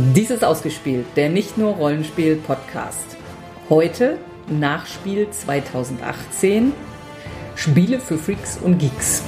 Dies ist ausgespielt, der nicht nur Rollenspiel-Podcast. Heute Nachspiel 2018, Spiele für Freaks und Geeks.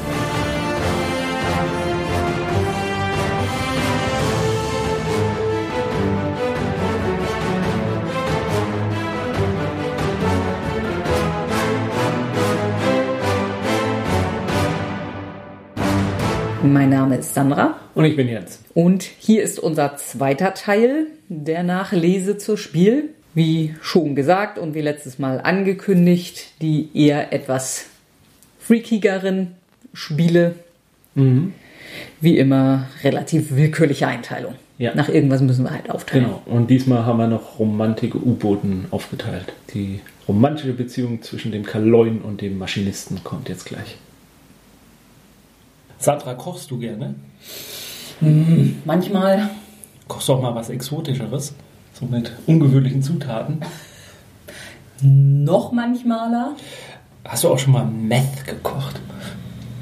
Mein Name ist Sandra. Und ich bin Jens. Und hier ist unser zweiter Teil der Nachlese zur Spiel. Wie schon gesagt und wie letztes Mal angekündigt, die eher etwas freakigeren Spiele. Mhm. Wie immer relativ willkürliche Einteilung. Ja. Nach irgendwas müssen wir halt aufteilen. Genau. Und diesmal haben wir noch romantische U-Booten aufgeteilt. Die romantische Beziehung zwischen dem Kaloin und dem Maschinisten kommt jetzt gleich. Sandra, kochst du gerne? Hm, manchmal. Kochst du auch mal was Exotischeres? So mit ungewöhnlichen Zutaten? Noch manchmaler. Hast du auch schon mal Meth gekocht?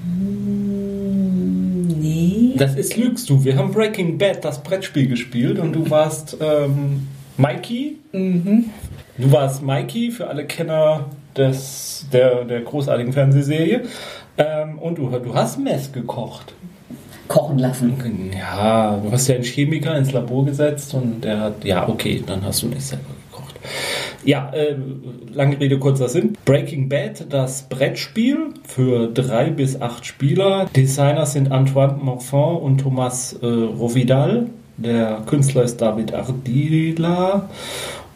Hm, nee. Das ist lügst du. Wir haben Breaking Bad, das Brettspiel, gespielt und du warst ähm, Mikey. Mhm. Du warst Mikey für alle Kenner des, der, der großartigen Fernsehserie. Ähm, und du, du hast Mess gekocht. Kochen lassen. Ja, du hast ja einen Chemiker ins Labor gesetzt und der hat, ja, okay, dann hast du das selber gekocht. Ja, äh, lange Rede, kurzer Sinn. Breaking Bad, das Brettspiel für drei bis acht Spieler. Designer sind Antoine Morfond und Thomas äh, Rovidal. Der Künstler ist David Ardila.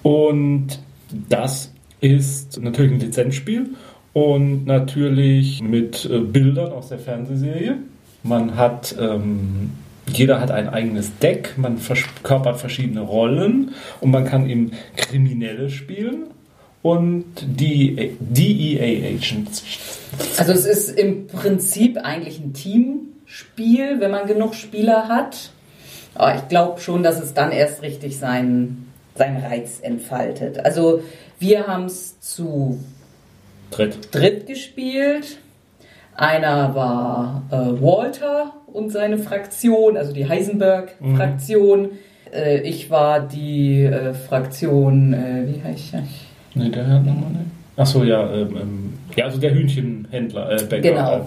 Und das ist natürlich ein Lizenzspiel und natürlich mit äh, Bildern aus der Fernsehserie. Man hat, ähm, jeder hat ein eigenes Deck, man verkörpert verschiedene Rollen und man kann eben Kriminelle spielen und die DEA-Agents. Also es ist im Prinzip eigentlich ein Teamspiel, wenn man genug Spieler hat. Aber ich glaube schon, dass es dann erst richtig seinen, seinen Reiz entfaltet. Also wir haben es zu Dritt. Dritt gespielt. Einer war äh, Walter und seine Fraktion, also die Heisenberg-Fraktion. Mhm. Äh, ich war die äh, Fraktion, äh, wie heißt ich? Nee, der hat nochmal ne? Achso, ja, ähm, ähm, ja, also der Hühnchenhändler, äh, Bäcker, genau.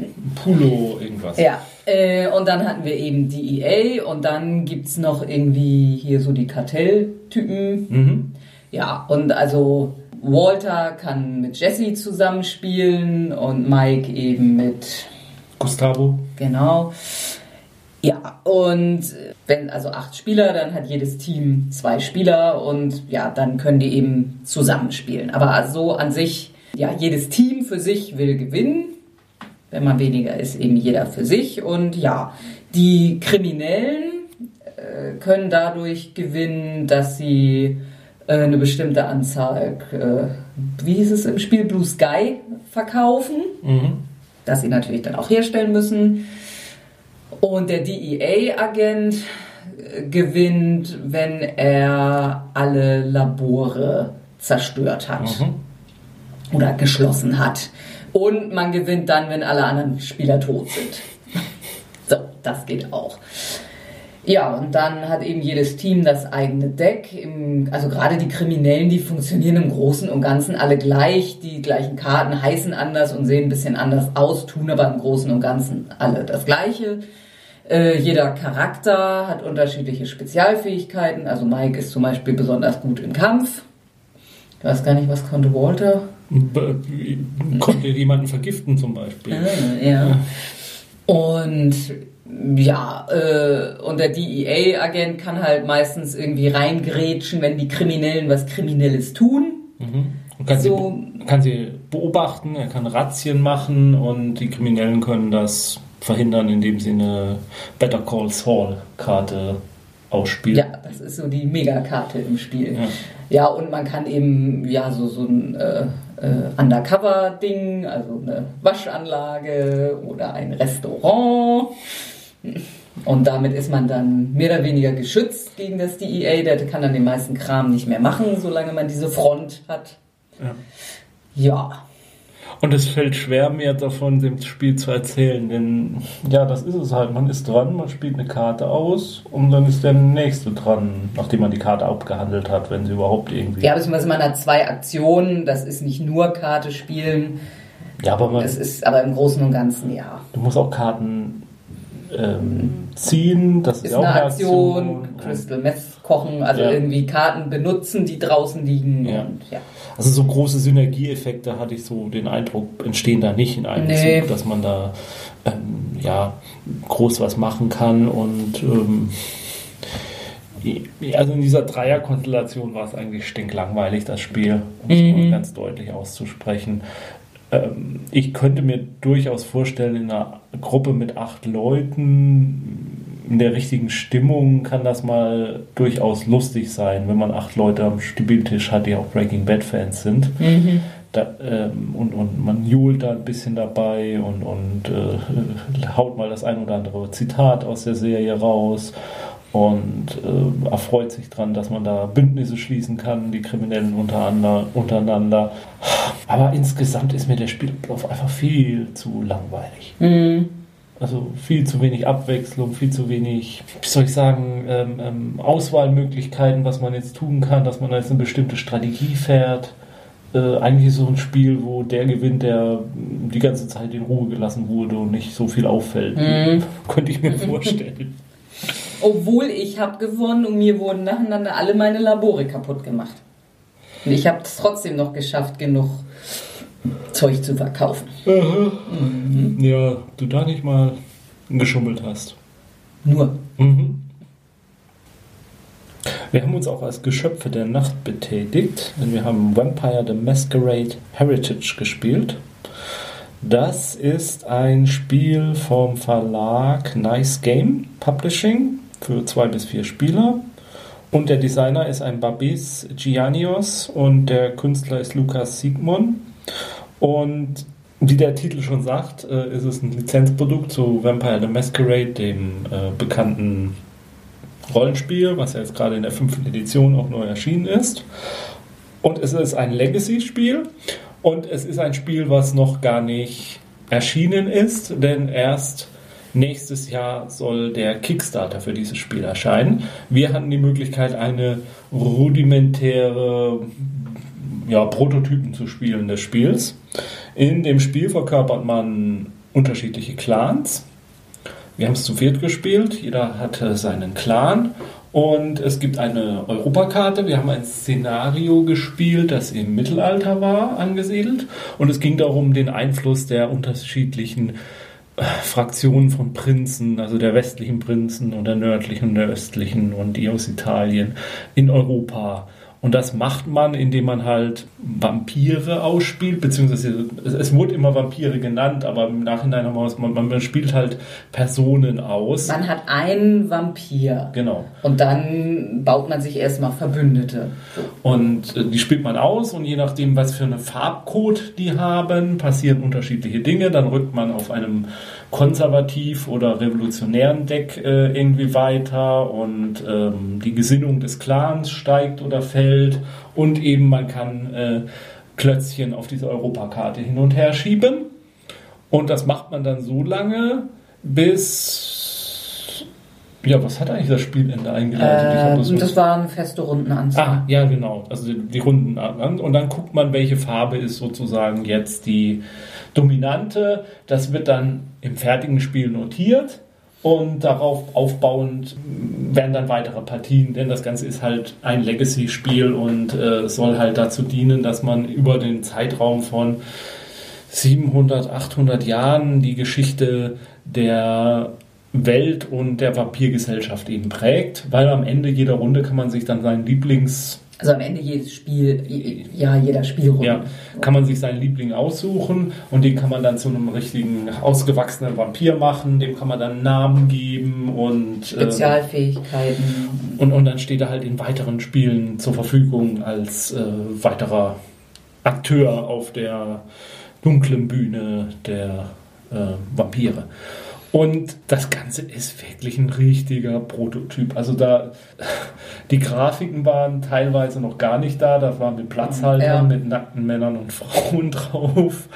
Ähm, Pulo, irgendwas. Ja, äh, und dann hatten wir eben die EA und dann gibt es noch irgendwie hier so die Kartelltypen. Mhm. Ja, und also Walter kann mit Jesse zusammenspielen und Mike eben mit Gustavo. Genau. Ja, und wenn also acht Spieler, dann hat jedes Team zwei Spieler und ja, dann können die eben zusammenspielen. Aber so an sich, ja, jedes Team für sich will gewinnen. Wenn man weniger ist, eben jeder für sich. Und ja, die Kriminellen äh, können dadurch gewinnen, dass sie eine bestimmte Anzahl, äh, wie hieß es im Spiel, Blue Sky verkaufen, mhm. das sie natürlich dann auch herstellen müssen. Und der DEA-Agent äh, gewinnt, wenn er alle Labore zerstört hat mhm. oder geschlossen hat. Und man gewinnt dann, wenn alle anderen Spieler tot sind. so, das geht auch. Ja, und dann hat eben jedes Team das eigene Deck. Im, also gerade die Kriminellen, die funktionieren im Großen und Ganzen alle gleich. Die gleichen Karten heißen anders und sehen ein bisschen anders aus, tun aber im Großen und Ganzen alle das Gleiche. Äh, jeder Charakter hat unterschiedliche Spezialfähigkeiten. Also Mike ist zum Beispiel besonders gut im Kampf. Ich weiß gar nicht, was konnte Walter? Konnte jemanden vergiften zum Beispiel. Ah, ja. Und ja, äh, und der DEA-Agent kann halt meistens irgendwie reingrätschen, wenn die Kriminellen was Kriminelles tun. Mhm. Und kann, so, sie, kann sie beobachten, er kann Razzien machen und die Kriminellen können das verhindern, indem sie eine Better Call Saul-Karte ausspielen. Ja, das ist so die Megakarte im Spiel. Ja. ja, und man kann eben ja so, so ein äh, äh, Undercover-Ding, also eine Waschanlage oder ein Restaurant und damit ist man dann mehr oder weniger geschützt gegen das DEA. Der kann dann den meisten Kram nicht mehr machen, solange man diese Front hat. Ja. ja. Und es fällt schwer, mir davon dem Spiel zu erzählen, denn ja, das ist es halt. Man ist dran, man spielt eine Karte aus und dann ist der nächste dran, nachdem man die Karte abgehandelt hat, wenn sie überhaupt irgendwie. Ja, beziehungsweise man hat zwei Aktionen, das ist nicht nur Karte spielen. Ja, aber man. Es ist aber im Großen und Ganzen, ja. Du musst auch Karten ähm, ziehen, das ist, Ist auch eine Aktion, Aktion. Crystal Meth kochen, also Ja. irgendwie Karten benutzen, die draußen liegen. Ja. Und, ja. Also so große Synergieeffekte hatte ich so den Eindruck, entstehen da nicht in einem Nee. Zug, dass man da ähm, ja groß was machen kann und ähm, also in dieser Dreierkonstellation war es eigentlich stinklangweilig, das Spiel, um es mal ganz deutlich auszusprechen. Ähm, ich könnte mir durchaus vorstellen, in einer Gruppe mit acht Leuten in der richtigen Stimmung kann das mal durchaus lustig sein, wenn man acht Leute am Spieltisch hat, die auch Breaking Bad Fans sind. Da, ähm, und, und man johlt da ein bisschen dabei und, und äh, haut mal das ein oder andere Zitat aus der Serie raus und äh, erfreut sich dran, dass man da Bündnisse schließen kann, die Kriminellen untereinander. Aber insgesamt ist mir der Spielablauf einfach viel zu langweilig. Also viel zu wenig Abwechslung, viel zu wenig, wie soll ich sagen, ähm, ähm, Auswahlmöglichkeiten, was man jetzt tun kann, dass man jetzt eine bestimmte Strategie fährt. Äh, eigentlich ist so ein Spiel, wo der gewinnt, der die ganze Zeit in Ruhe gelassen wurde und nicht so viel auffällt. Könnte ich mir vorstellen. Obwohl ich habe gewonnen und mir wurden nacheinander alle meine Labore kaputt gemacht. Und ich habe es trotzdem noch geschafft, genug Zeug zu verkaufen. Ja, du da nicht mal geschummelt hast. Nur. Mhm. Wir haben uns auch als Geschöpfe der Nacht betätigt, denn wir haben Vampire the Masquerade Heritage gespielt. Das ist ein Spiel vom Verlag Nice Game Publishing für zwei bis vier Spieler. Und der Designer ist ein Babis Giannios und der Künstler ist Lukas Siegmund. Und wie der Titel schon sagt, äh, ist es ein Lizenzprodukt zu Vampire the Masquerade, dem äh, bekannten Rollenspiel, was ja jetzt gerade in der fünften Edition auch neu erschienen ist. Und es ist ein Legacy-Spiel und es ist ein Spiel, was noch gar nicht erschienen ist, denn erst nächstes Jahr soll der Kickstarter für dieses Spiel erscheinen. Wir hatten die Möglichkeit, eine rudimentäre ja, Prototypen zu spielen des Spiels. In dem Spiel verkörpert man unterschiedliche Clans. Wir haben es zu viert gespielt, jeder hatte seinen Clan und es gibt eine Europakarte. Wir haben ein Szenario gespielt, das im Mittelalter war, angesiedelt und es ging darum, den Einfluss der unterschiedlichen Fraktionen von Prinzen, also der westlichen Prinzen und der nördlichen und der östlichen und die aus Italien in Europa und das macht man, indem man halt Vampire ausspielt, beziehungsweise es, es wurde immer Vampire genannt, aber im Nachhinein haben wir es, man, man spielt halt Personen aus. Man hat einen Vampir. Genau. Und dann baut man sich erstmal Verbündete. Und äh, die spielt man aus und je nachdem, was für eine Farbcode die haben, passieren unterschiedliche Dinge. Dann rückt man auf einem konservativ oder revolutionären Deck äh, irgendwie weiter und ähm, die Gesinnung des Clans steigt oder fällt und eben man kann äh, Klötzchen auf diese Europakarte hin und her schieben. Und das macht man dann so lange, bis. Ja, was hat eigentlich das Spielende eingeleitet? So- das war eine feste Rundenanzahl. Ah, ja, genau. Also die, die Runden. Und dann guckt man, welche Farbe ist sozusagen jetzt die dominante. Das wird dann im fertigen Spiel notiert. Und darauf aufbauend werden dann weitere Partien, denn das Ganze ist halt ein Legacy-Spiel und äh, soll halt dazu dienen, dass man über den Zeitraum von 700, 800 Jahren die Geschichte der Welt und der Vampirgesellschaft eben prägt, weil am Ende jeder Runde kann man sich dann seinen Lieblings Also am Ende jedes Spiel, ja, jeder Spielrunde. ja, kann man sich seinen Liebling aussuchen und den kann man dann zu einem richtigen ausgewachsenen Vampir machen, dem kann man dann Namen geben und äh, Spezialfähigkeiten. und, und dann steht er halt in weiteren Spielen zur Verfügung als äh, weiterer Akteur auf der dunklen Bühne der äh, Vampire. Und das Ganze ist wirklich ein richtiger Prototyp. Also da, die Grafiken waren teilweise noch gar nicht da. Da waren mit Platzhaltern, ja. mit nackten Männern und Frauen drauf.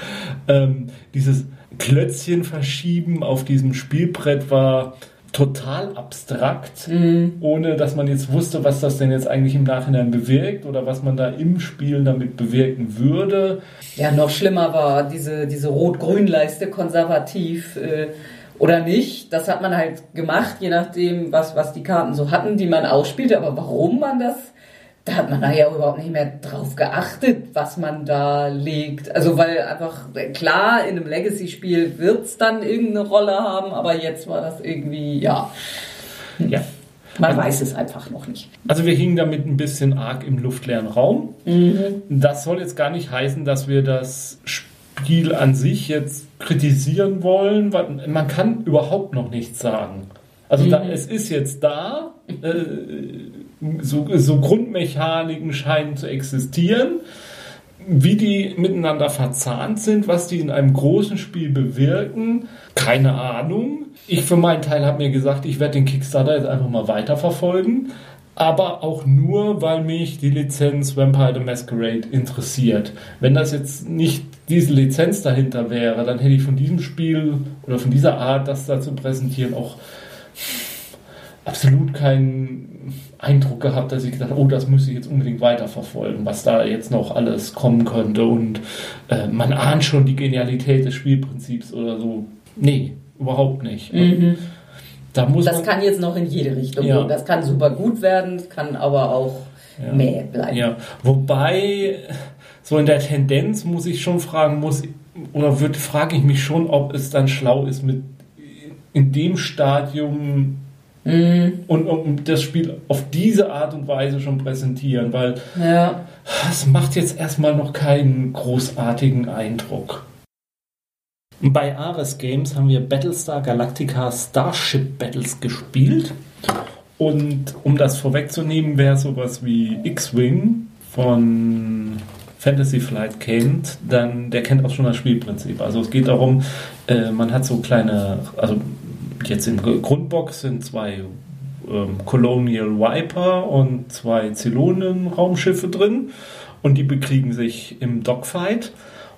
Ähm, dieses Klötzchen verschieben auf diesem Spielbrett war total abstrakt, mhm. ohne dass man jetzt wusste, was das denn jetzt eigentlich im Nachhinein bewirkt oder was man da im Spiel damit bewirken würde. Ja, noch schlimmer war diese, diese Rot-Grün-Leiste konservativ. Äh, oder nicht. Das hat man halt gemacht, je nachdem, was, was die Karten so hatten, die man ausspielte. Aber warum man das, da hat man da ja überhaupt nicht mehr drauf geachtet, was man da legt. Also weil einfach, klar, in einem Legacy-Spiel wird es dann irgendeine Rolle haben, aber jetzt war das irgendwie, ja. Ja. Man also, weiß es einfach noch nicht. Also wir hingen damit ein bisschen arg im luftleeren Raum. Mhm. Das soll jetzt gar nicht heißen, dass wir das Spiel Spiel an sich jetzt kritisieren wollen, weil man kann überhaupt noch nichts sagen. Also mhm. da, es ist jetzt da, äh, so, so Grundmechaniken scheinen zu existieren. Wie die miteinander verzahnt sind, was die in einem großen Spiel bewirken, keine Ahnung. Ich für meinen Teil habe mir gesagt, ich werde den Kickstarter jetzt einfach mal weiterverfolgen aber auch nur, weil mich die Lizenz Vampire the Masquerade interessiert. Wenn das jetzt nicht diese Lizenz dahinter wäre, dann hätte ich von diesem Spiel oder von dieser Art, das da zu präsentieren, auch absolut keinen Eindruck gehabt, dass ich gedacht oh, das müsste ich jetzt unbedingt weiterverfolgen, was da jetzt noch alles kommen könnte und äh, man ahnt schon die Genialität des Spielprinzips oder so. Nee, überhaupt nicht. Mhm. Da muss das kann jetzt noch in jede Richtung ja. gehen. Das kann super gut werden, kann aber auch ja. mehr bleiben. Ja. Wobei, so in der Tendenz muss ich schon fragen, muss oder wird, frage ich mich schon, ob es dann schlau ist, mit in dem Stadium mhm. und um das Spiel auf diese Art und Weise schon präsentieren, weil ja. es macht jetzt erstmal noch keinen großartigen Eindruck. Bei Ares Games haben wir Battlestar Galactica Starship Battles gespielt. Und um das vorwegzunehmen, wer sowas wie X-Wing von Fantasy Flight kennt, dann der kennt auch schon das Spielprinzip. Also es geht darum, äh, man hat so kleine, also jetzt im Grundbox sind zwei ähm, Colonial Viper und zwei Zylonen-Raumschiffe drin und die bekriegen sich im Dogfight.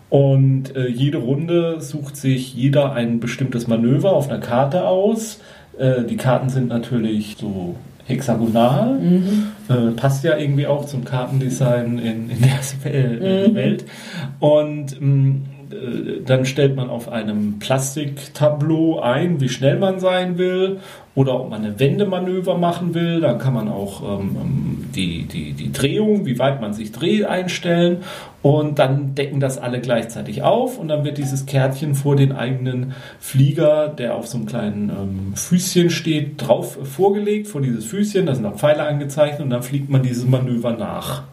Und äh, jede Runde sucht sich jeder ein bestimmtes Manöver auf einer Karte aus. Äh, die Karten sind natürlich so hexagonal. Mhm. Äh, passt ja irgendwie auch zum Kartendesign in, in der mhm. Welt. Und ähm, äh, dann stellt man auf einem Plastiktableau ein, wie schnell man sein will oder ob man eine Wendemanöver machen will. Dann kann man auch ähm, ähm, die, die, die Drehung, wie weit man sich dreht, einstellen und dann decken das alle gleichzeitig auf und dann wird dieses Kärtchen vor den eigenen Flieger, der auf so einem kleinen ähm, Füßchen steht, drauf vorgelegt, vor dieses Füßchen, da sind auch Pfeile angezeichnet und dann fliegt man dieses Manöver nach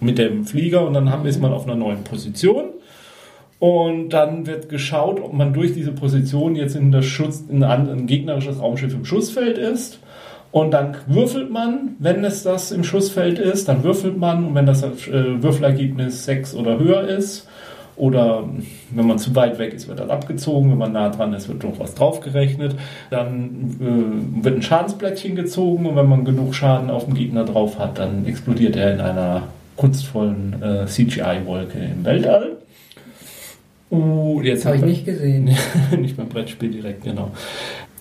mit dem Flieger und dann ist man auf einer neuen Position und dann wird geschaut, ob man durch diese Position jetzt in das Schutz, in ein, gegnerisches Raumschiff im Schussfeld ist. Und dann würfelt man, wenn es das im Schussfeld ist, dann würfelt man. Und wenn das äh, Würfelergebnis 6 oder höher ist, oder wenn man zu weit weg ist, wird das abgezogen. Wenn man nah dran ist, wird noch was draufgerechnet. Dann äh, wird ein Schadensblättchen gezogen. Und wenn man genug Schaden auf dem Gegner drauf hat, dann explodiert er in einer kunstvollen äh, CGI-Wolke im Weltall. Uh, jetzt habe ich nicht gesehen. nicht beim Brettspiel direkt, genau.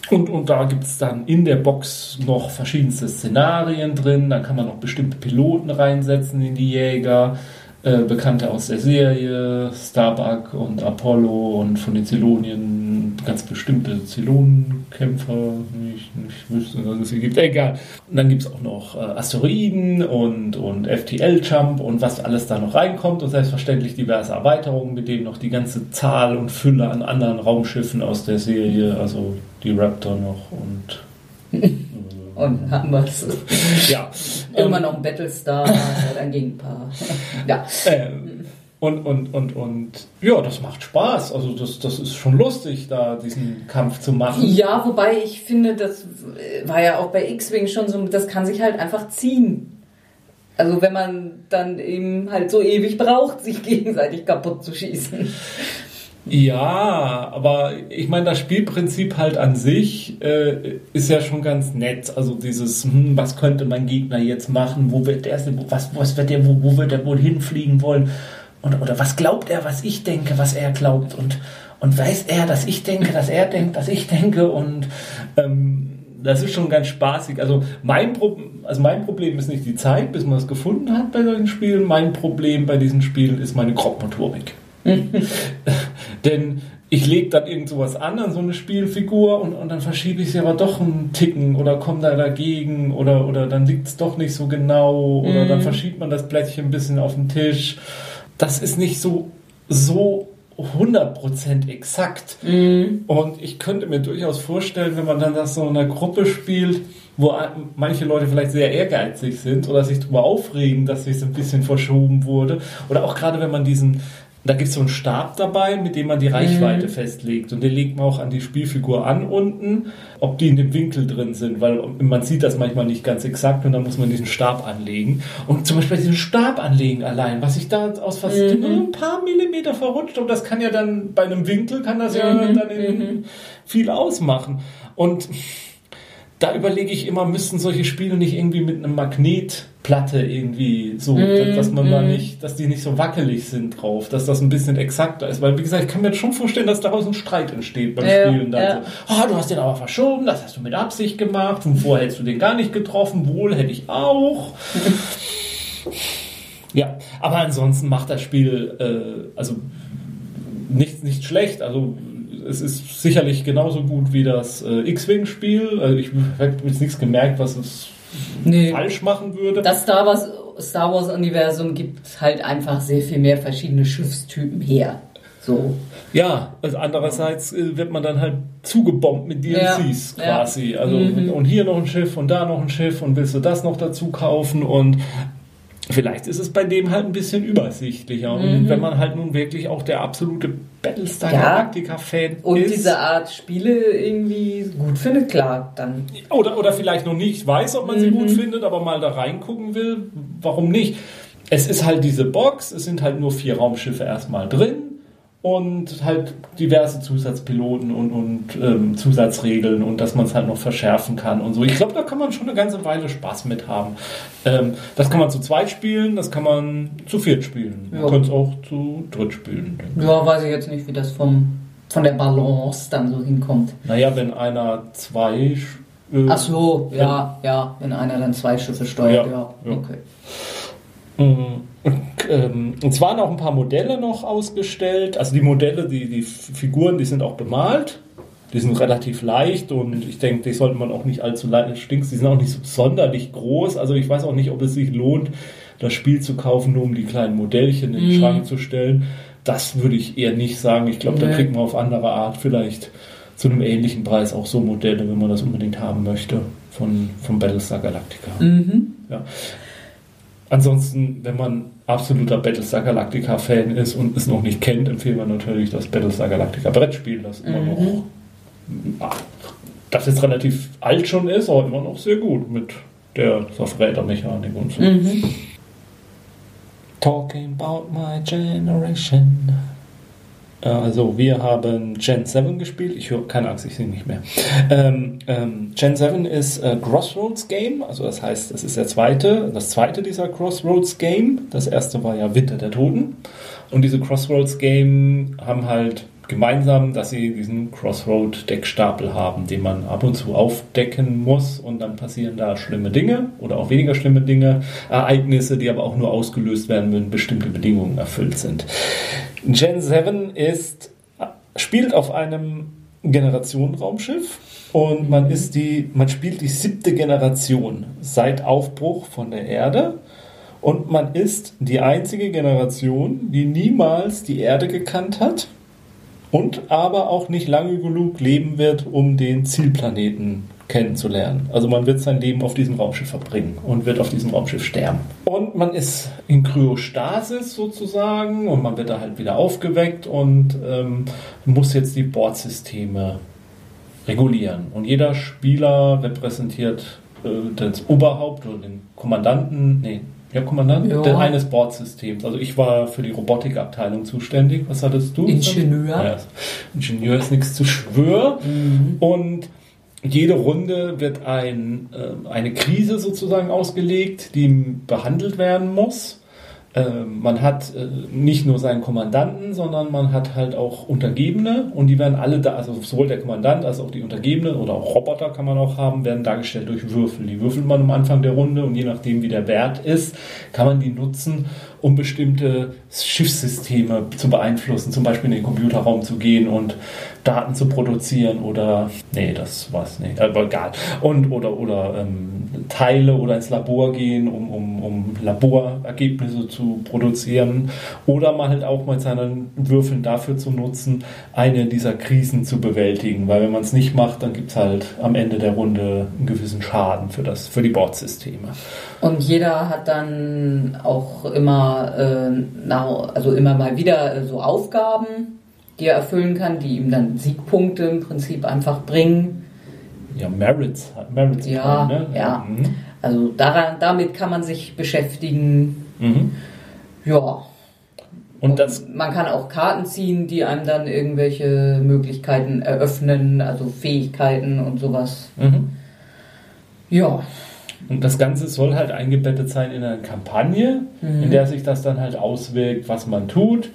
Und, und da gibt es dann in der Box noch verschiedenste Szenarien drin. Da kann man noch bestimmte Piloten reinsetzen in die Jäger. Äh, Bekannte aus der Serie, Starbuck und Apollo und von den Zylonien ganz bestimmte Zylonenkämpfer, ich nicht wüsste, dass es sie gibt, egal. Und dann gibt es auch noch äh, Asteroiden und, und FTL-Jump und was alles da noch reinkommt und selbstverständlich diverse Erweiterungen, mit denen noch die ganze Zahl und Fülle an anderen Raumschiffen aus der Serie, also die Raptor noch und und haben wir es. Ja. Immer noch ein Battlestar, dann ging ein paar. ja. Ähm, und, und, und, und ja, das macht Spaß. Also das, das ist schon lustig, da diesen Kampf zu machen. Ja, wobei ich finde, das war ja auch bei X-Wing schon so, das kann sich halt einfach ziehen. Also wenn man dann eben halt so ewig braucht, sich gegenseitig kaputt zu schießen. Ja, aber ich meine, das Spielprinzip halt an sich äh, ist ja schon ganz nett. Also dieses, hm, was könnte mein Gegner jetzt machen? Wo wird der, was, was wird der, wo, wo wird er wohl hinfliegen wollen? Und, oder was glaubt er, was ich denke, was er glaubt? Und, und weiß er, dass ich denke, dass er denkt, dass ich denke? Und ähm, das ist schon ganz spaßig. Also mein, Pro also mein Problem ist nicht die Zeit, bis man es gefunden hat bei solchen Spielen. Mein Problem bei diesen Spielen ist meine Grobmotorik. Denn ich lege dann irgend sowas an an so eine Spielfigur und, und dann verschiebe ich sie aber doch einen Ticken oder komme da dagegen oder, oder dann liegt es doch nicht so genau oder mm. dann verschiebt man das Blättchen ein bisschen auf den Tisch. Das ist nicht so, so 100% exakt. Mm. Und ich könnte mir durchaus vorstellen, wenn man dann das so in einer Gruppe spielt, wo manche Leute vielleicht sehr ehrgeizig sind oder sich darüber aufregen, dass sich ein bisschen verschoben wurde. Oder auch gerade wenn man diesen, da gibt es so einen Stab dabei, mit dem man die Reichweite mhm. festlegt. Und den legt man auch an die Spielfigur an unten, ob die in dem Winkel drin sind, weil man sieht das manchmal nicht ganz exakt und dann muss man diesen Stab anlegen. Und zum Beispiel diesen Stab anlegen allein, was ich da aus fast mhm. nur ein paar Millimeter verrutscht und das kann ja dann bei einem Winkel, kann das ja mhm. dann mhm. viel ausmachen. Und da überlege ich immer, müssten solche Spiele nicht irgendwie mit einem Magnetplatte irgendwie so, mm, dass man mm. da nicht, dass die nicht so wackelig sind drauf, dass das ein bisschen exakter ist. Weil, wie gesagt, ich kann mir schon vorstellen, dass daraus ein Streit entsteht beim ja, Spielen. Dann ja. so, oh, du hast den aber verschoben, das hast du mit Absicht gemacht, und vorher hättest du den gar nicht getroffen, wohl hätte ich auch. ja, aber ansonsten macht das Spiel, äh, also nicht, nicht schlecht, also es ist sicherlich genauso gut wie das äh, X-Wing-Spiel. Also ich habe jetzt nichts gemerkt, was es nee. falsch machen würde. Das Star Wars, Star Wars Universum gibt halt einfach sehr viel mehr verschiedene Schiffstypen her. So. Ja, also andererseits äh, wird man dann halt zugebombt mit DLCs ja, quasi. Ja. Also mhm. und hier noch ein Schiff und da noch ein Schiff und willst du das noch dazu kaufen und Vielleicht ist es bei dem halt ein bisschen übersichtlicher. Mhm. Und wenn man halt nun wirklich auch der absolute Battlestar Galactica-Fan ja. ist. Und diese Art Spiele irgendwie gut findet, klar, dann. Oder, oder vielleicht noch nicht weiß, ob man mhm. sie gut findet, aber mal da reingucken will, warum nicht? Es ist halt diese Box, es sind halt nur vier Raumschiffe erstmal drin und halt diverse Zusatzpiloten und, und ähm, Zusatzregeln und dass man es halt noch verschärfen kann und so. Ich glaube, da kann man schon eine ganze Weile Spaß mit haben. Ähm, das kann man zu zweit spielen, das kann man zu viert spielen. Ja. Man kann es auch zu dritt spielen. Ja, weiß ich jetzt nicht, wie das vom, von der Balance dann so hinkommt. Naja, wenn einer zwei. Äh, Ach so, ja, wenn, ja, wenn einer dann zwei Schiffe steuert, ja, ja. okay. Und zwar noch ein paar Modelle noch ausgestellt. Also die Modelle, die, die Figuren, die sind auch bemalt. Die sind relativ leicht und ich denke, die sollte man auch nicht allzu leicht stinkst. Die sind auch nicht so sonderlich groß. Also ich weiß auch nicht, ob es sich lohnt, das Spiel zu kaufen, nur um die kleinen Modellchen in den mhm. Schrank zu stellen. Das würde ich eher nicht sagen. Ich glaube, nee. da kriegt man auf andere Art vielleicht zu einem ähnlichen Preis auch so Modelle, wenn man das unbedingt haben möchte, von, von Battlestar Galactica. Mhm. Ja. Ansonsten, wenn man absoluter Battlestar Galactica-Fan ist und es noch nicht kennt, empfehlen wir natürlich das Battlestar Galactica Brettspiel, das immer mhm. noch, ach, das jetzt relativ alt schon ist, aber immer noch sehr gut mit der Software-Mechanik und so. Mhm. Talking about my generation. Also wir haben Gen 7 gespielt. Ich höre keine Angst, ich singe nicht mehr. Ähm, ähm, Gen 7 ist äh, Crossroads Game, also das heißt, es ist der zweite, das zweite dieser Crossroads Game. Das erste war ja Winter der Toten. Und diese Crossroads Game haben halt gemeinsam, dass sie diesen Crossroad-Deckstapel haben, den man ab und zu aufdecken muss und dann passieren da schlimme Dinge oder auch weniger schlimme Dinge, Ereignisse, die aber auch nur ausgelöst werden, wenn bestimmte Bedingungen erfüllt sind. Gen 7 ist, spielt auf einem Generationenraumschiff und man ist die, man spielt die siebte Generation seit Aufbruch von der Erde und man ist die einzige Generation, die niemals die Erde gekannt hat und aber auch nicht lange genug leben wird, um den Zielplaneten kennenzulernen. Also man wird sein Leben auf diesem Raumschiff verbringen und wird auf diesem Raumschiff sterben. Und man ist in Kryostasis sozusagen und man wird da halt wieder aufgeweckt und ähm, muss jetzt die Bordsysteme regulieren. Und jeder Spieler repräsentiert äh, das Oberhaupt oder den Kommandanten, nee, Ja, Kommandant Ja. der- eines Bordsystems. Also ich war für die Robotikabteilung zuständig. Was hattest du? Ingenieur. Ja, Ingenieur ist nichts zu schwör. Und jede Runde wird ein, äh, eine Krise sozusagen ausgelegt, die behandelt werden muss. Ähm, man hat äh, nicht nur seinen Kommandanten, sondern man hat halt auch Untergebene und die werden alle da, also sowohl der Kommandant als auch die Untergebenen oder auch Roboter kann man auch haben, werden dargestellt durch Würfel. Die würfelt man am Anfang der Runde und je nachdem wie der Wert ist, kann man die nutzen, um bestimmte Schiffssysteme zu beeinflussen, zum Beispiel in den Computerraum zu gehen und Daten zu produzieren oder nee, das war's nicht, aber egal. Und oder oder ähm, Teile oder ins Labor gehen, um, um, um Laborergebnisse zu produzieren oder mal halt auch mal seinen Würfeln dafür zu nutzen, eine dieser Krisen zu bewältigen, weil wenn man es nicht macht, dann gibt es halt am Ende der Runde einen gewissen Schaden für das für die Bordsysteme. Und jeder hat dann auch immer, äh, na, also immer mal wieder äh, so Aufgaben, die er erfüllen kann, die ihm dann Siegpunkte im Prinzip einfach bringen. Ja, Merits, Merits Ja, ne? ja. Mhm. Also daran, damit kann man sich beschäftigen. Mhm. Ja. Und das man kann auch Karten ziehen, die einem dann irgendwelche Möglichkeiten eröffnen, also Fähigkeiten und sowas. mhm. Ja. Und das Ganze soll halt eingebettet sein in eine Kampagne, in der sich das dann halt auswirkt, was man tut.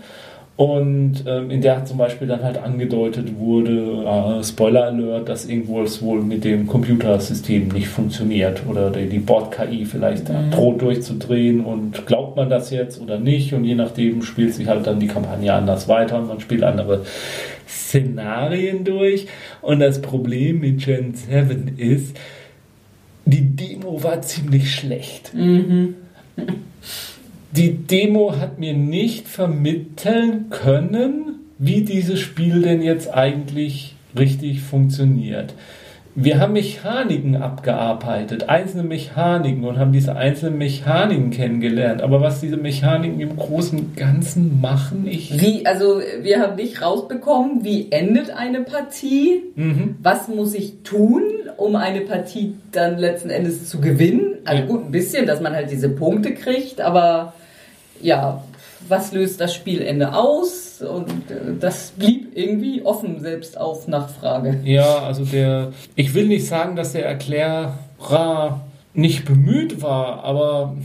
Und ähm, in der zum Beispiel dann halt angedeutet wurde, äh, Spoiler Alert, dass irgendwo es wohl mit dem Computersystem nicht funktioniert oder die, die Bord-KI vielleicht droht durchzudrehen und glaubt man das jetzt oder nicht und je nachdem spielt sich halt dann die Kampagne anders weiter und man spielt andere Szenarien durch. Und das Problem mit Gen 7 ist, die Demo war ziemlich schlecht. Die Demo hat mir nicht vermitteln können, wie dieses Spiel denn jetzt eigentlich richtig funktioniert. Wir haben Mechaniken abgearbeitet, einzelne Mechaniken und haben diese einzelnen Mechaniken kennengelernt. Aber was diese Mechaniken im Großen und Ganzen machen, ich. Wie, also wir haben nicht rausbekommen, wie endet eine Partie? Mhm. Was muss ich tun, um eine Partie dann letzten Endes zu gewinnen? Also Ja. gut, ein bisschen, dass man halt diese Punkte kriegt, aber ja, was löst das Spielende aus? Und äh, das blieb irgendwie offen, selbst auf Nachfrage. Ja, also der. Ich will nicht sagen, dass der Erklärer nicht bemüht war, aber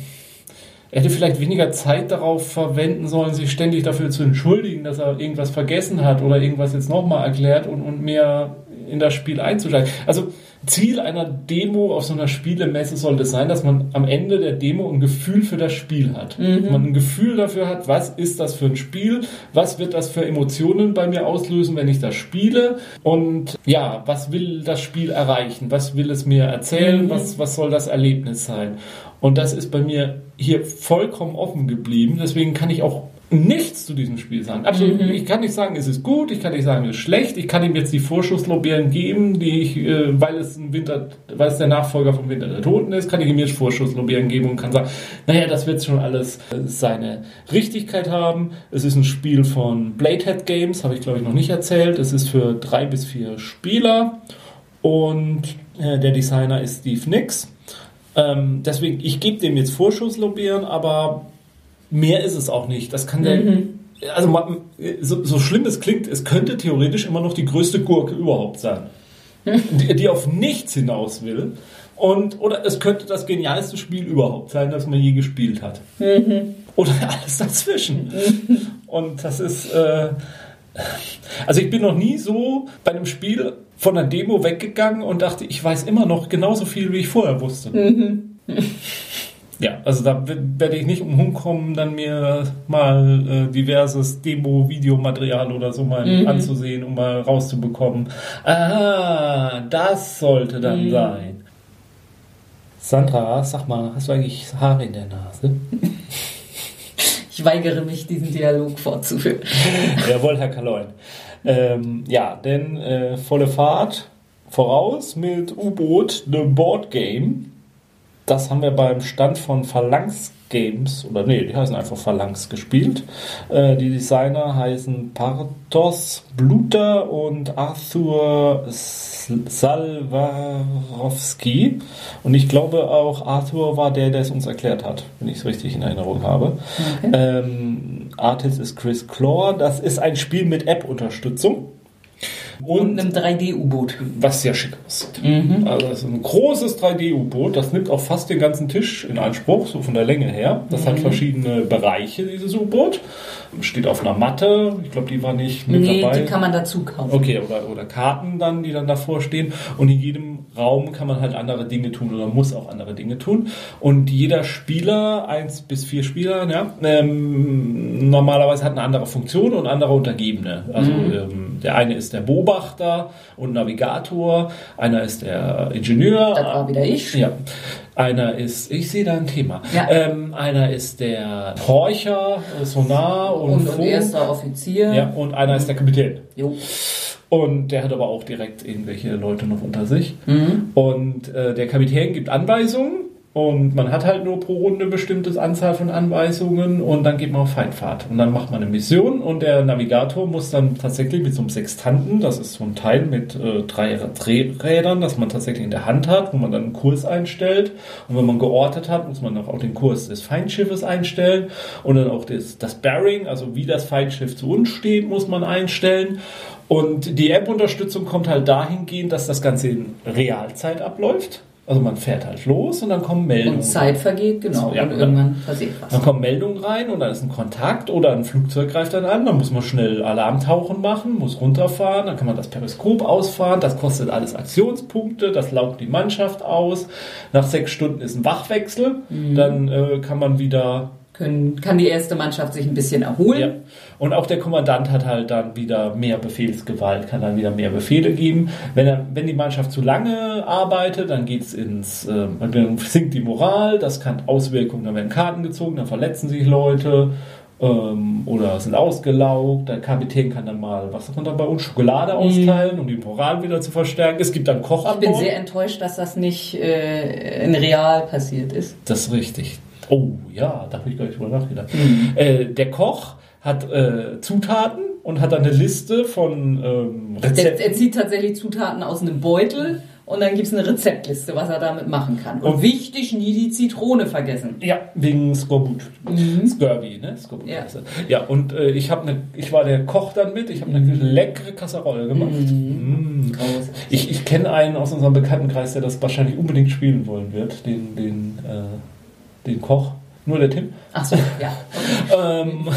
er hätte vielleicht weniger Zeit darauf verwenden sollen, sich ständig dafür zu entschuldigen, dass er irgendwas vergessen hat oder irgendwas jetzt nochmal erklärt und, und mehr in das Spiel einzusteigen. Also Ziel einer Demo auf so einer Spielemesse sollte sein, dass man am Ende der Demo ein Gefühl für das Spiel hat. Man ein Gefühl dafür hat, was ist das für ein Spiel, was wird das für Emotionen bei mir auslösen, wenn ich das spiele? Und ja, was will das Spiel erreichen, was will es mir erzählen, was, was soll das Erlebnis sein. Und das ist bei mir hier vollkommen offen geblieben, deswegen kann ich auch nichts zu diesem Spiel sagen. Absolut. Ich kann nicht sagen, es ist gut, ich kann nicht sagen, es ist schlecht. Ich kann ihm jetzt die Vorschusslorbeeren geben, die ich, äh, weil es ein Winter, weil es der Nachfolger vom Winter der Toten ist, kann ich ihm jetzt Vorschusslorbeeren geben und kann sagen, naja, das wird schon alles seine Richtigkeit haben. Es ist ein Spiel von Bladehead Games, habe ich glaube ich noch nicht erzählt. Es ist für drei bis vier Spieler und äh, der Designer ist Steve Nix. Ähm, deswegen, ich gebe dem jetzt Vorschusslorbeeren, aber mehr ist es auch nicht. Das kann der. Also man- so, so schlimm es klingt, es könnte theoretisch immer noch die größte Gurke überhaupt sein, die, die auf nichts hinaus will. Und oder es könnte das genialste Spiel überhaupt sein, das man je gespielt hat. Oder alles dazwischen. Und das ist. Äh, also ich bin noch nie so bei einem Spiel von einer Demo weggegangen und dachte, ich weiß immer noch genauso viel, wie ich vorher wusste. Ja, also da werde ich nicht umkommen, dann mir mal äh, diverses Demo-Videomaterial oder so mal anzusehen, um mal rauszubekommen. Ah, das sollte dann sein. Sandra, sag mal, hast du eigentlich Haare in der Nase? Ich weigere mich, diesen Dialog fortzuführen. Jawohl, Herr Kaloin. Ähm, ja, denn äh, volle Fahrt voraus mit U-Boot, The Board Game. Das haben wir beim Stand von Phalanx Games, oder nee, die heißen einfach Phalanx gespielt. Äh, die Designer heißen Partos Bluter und Arthur Salwarowski. Und ich glaube auch Arthur war der, der es uns erklärt hat, wenn ich es richtig in Erinnerung habe. Okay. Ähm, Artist ist Chris Clore. Das ist ein Spiel mit App-Unterstützung. Und, und einem 3D-U-Boot. Was sehr schick aussieht. Mhm. Also das ist ein großes 3D-U-Boot. Das nimmt auch fast den ganzen Tisch in Anspruch, so von der Länge her. Das mhm. hat verschiedene Bereiche, dieses U-Boot. Steht auf einer Matte. Ich glaube, die war nicht mit nee, dabei. die kann man dazu kaufen. Okay, oder, oder Karten dann, die dann davor stehen. Und in jedem Raum kann man halt andere Dinge tun oder muss auch andere Dinge tun. Und jeder Spieler, eins bis vier Spieler, ja, ähm, normalerweise hat eine andere Funktion und andere Untergebene. Also mhm. ähm, der eine ist der Beobachter und Navigator, einer ist der Ingenieur. Das war wieder ich. Ja. Einer ist, ich sehe da ein Thema. Ja. Ähm, einer ist der Horcher, Sonar und, und, und erster Offizier. Ja, und einer ist der Kapitän. Jo. Und der hat aber auch direkt irgendwelche Leute noch unter sich. Mhm. Und äh, der Kapitän gibt Anweisungen und man hat halt nur pro Runde eine bestimmte Anzahl von Anweisungen und dann geht man auf Feindfahrt. Und dann macht man eine Mission und der Navigator muss dann tatsächlich mit so einem Sextanten, das ist so ein Teil mit äh, drei Drehrädern, das man tatsächlich in der Hand hat, wo man dann einen Kurs einstellt. Und wenn man geortet hat, muss man auch den Kurs des Feindschiffes einstellen und dann auch das, das Bearing, also wie das Feindschiff zu uns steht, muss man einstellen. Und die App-Unterstützung kommt halt dahingehend, dass das Ganze in Realzeit abläuft. Also man fährt halt los und dann kommen Meldungen. Und Zeit vergeht, genau. Ja, und irgendwann passiert was. Dann kommen Meldungen rein und dann ist ein Kontakt oder ein Flugzeug greift dann an. Dann muss man schnell Alarmtauchen machen, muss runterfahren. Dann kann man das Periskop ausfahren. Das kostet alles Aktionspunkte. Das laugt die Mannschaft aus. Nach sechs Stunden ist ein Wachwechsel. Mhm. Dann äh, kann man wieder können, kann die erste Mannschaft sich ein bisschen erholen. Ja. Und auch der Kommandant hat halt dann wieder mehr Befehlsgewalt, kann dann wieder mehr Befehle geben. Wenn, er, wenn die Mannschaft zu lange arbeitet, dann geht's ins, äh, dann sinkt die Moral, das kann Auswirkungen, dann werden Karten gezogen, dann verletzen sich Leute ähm, oder sind ausgelaugt. Der Kapitän kann dann mal, was kommt da bei uns, Schokolade mhm. austeilen, um die Moral wieder zu verstärken. Es gibt dann Kochsport. Ich bin sehr enttäuscht, dass das nicht äh, in real passiert ist. Das ist richtig. Oh ja, da habe ich gar nicht drüber nachgedacht. Mhm. Äh, der Koch hat äh, Zutaten und hat dann eine Liste von ähm, Rezepten. Er, er zieht tatsächlich Zutaten aus einem Beutel und dann gibt es eine Rezeptliste, was er damit machen kann. Und, und, wichtig, nie die Zitrone vergessen. Ja, wegen Skorbut. Mhm. Scurvy, ne? Skorbut ja. ja, und äh, ich, ne, ich war der Koch dann mit, ich habe eine leckere Kasserolle gemacht. Mhm. Mhm. Ich, ich kenne einen aus unserem Bekanntenkreis, der das wahrscheinlich unbedingt spielen wollen wird, den, den äh, den Koch, nur der Tim. Ach so, ja. ähm,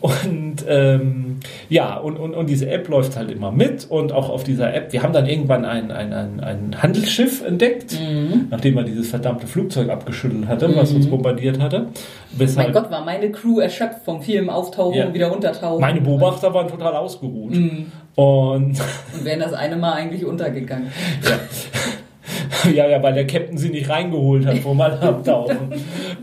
und ähm, ja, und, und, und diese App läuft halt immer mit und auch auf dieser App, wir haben dann irgendwann ein, ein, ein, ein Handelsschiff entdeckt, mhm. nachdem man dieses verdammte Flugzeug abgeschüttelt hatte, mhm. was uns bombardiert hatte. Weshalb mein Gott, war meine Crew erschöpft vom vielen Auftauchen ja. und wieder untertauchen. Meine Beobachter waren total ausgeruht. Mhm. Und, und wären das eine Mal eigentlich untergegangen. Ja. ja, ja, weil der Captain sie nicht reingeholt hat vom Abtauchen.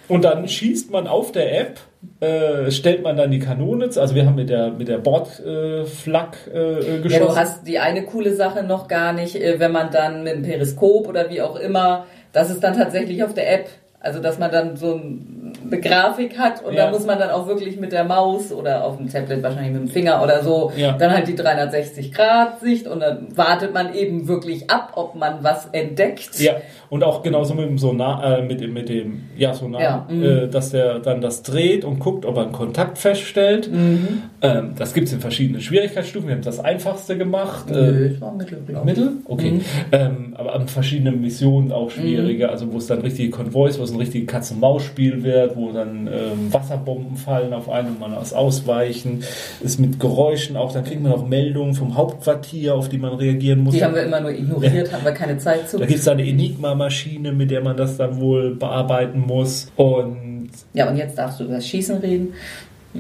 Und dann schießt man auf der App, äh, stellt man dann die Kanone, also wir haben mit der, mit der Bordflak äh, äh, geschossen. Ja, du hast die eine coole Sache noch gar nicht, äh, wenn man dann mit dem Periskop oder wie auch immer, das ist dann tatsächlich auf der App also, dass man dann so eine Grafik hat und ja. da muss man dann auch wirklich mit der Maus oder auf dem Tablet wahrscheinlich mit dem Finger oder so, ja. dann halt die 360 Grad Sicht und dann wartet man eben wirklich ab, ob man was entdeckt. Ja, und auch genauso mit dem Sonar, äh, mit, mit dem, ja, Sonar, ja. Mhm. Äh, dass der dann das dreht und guckt, ob er einen Kontakt feststellt. Mhm. Ähm, das gibt es in verschiedenen Schwierigkeitsstufen. Wir haben das einfachste gemacht. Nö, äh, war Mittel, Mittel? Okay. Mhm. Ähm, aber an verschiedenen Missionen auch schwieriger, mhm. also wo es dann richtige Konvois, wo es ein richtiges Katz-und-Maus-Spiel wird, wo dann ähm, Wasserbomben fallen auf einen und man muss ausweichen, ist mit Geräuschen auch, dann kriegt man auch Meldungen vom Hauptquartier, auf die man reagieren muss. Die haben wir immer nur ignoriert, haben wir keine Zeit zu. Da gibt es eine Enigma-Maschine, mit der man das dann wohl bearbeiten muss. Und ja, und jetzt darfst du über das Schießen reden.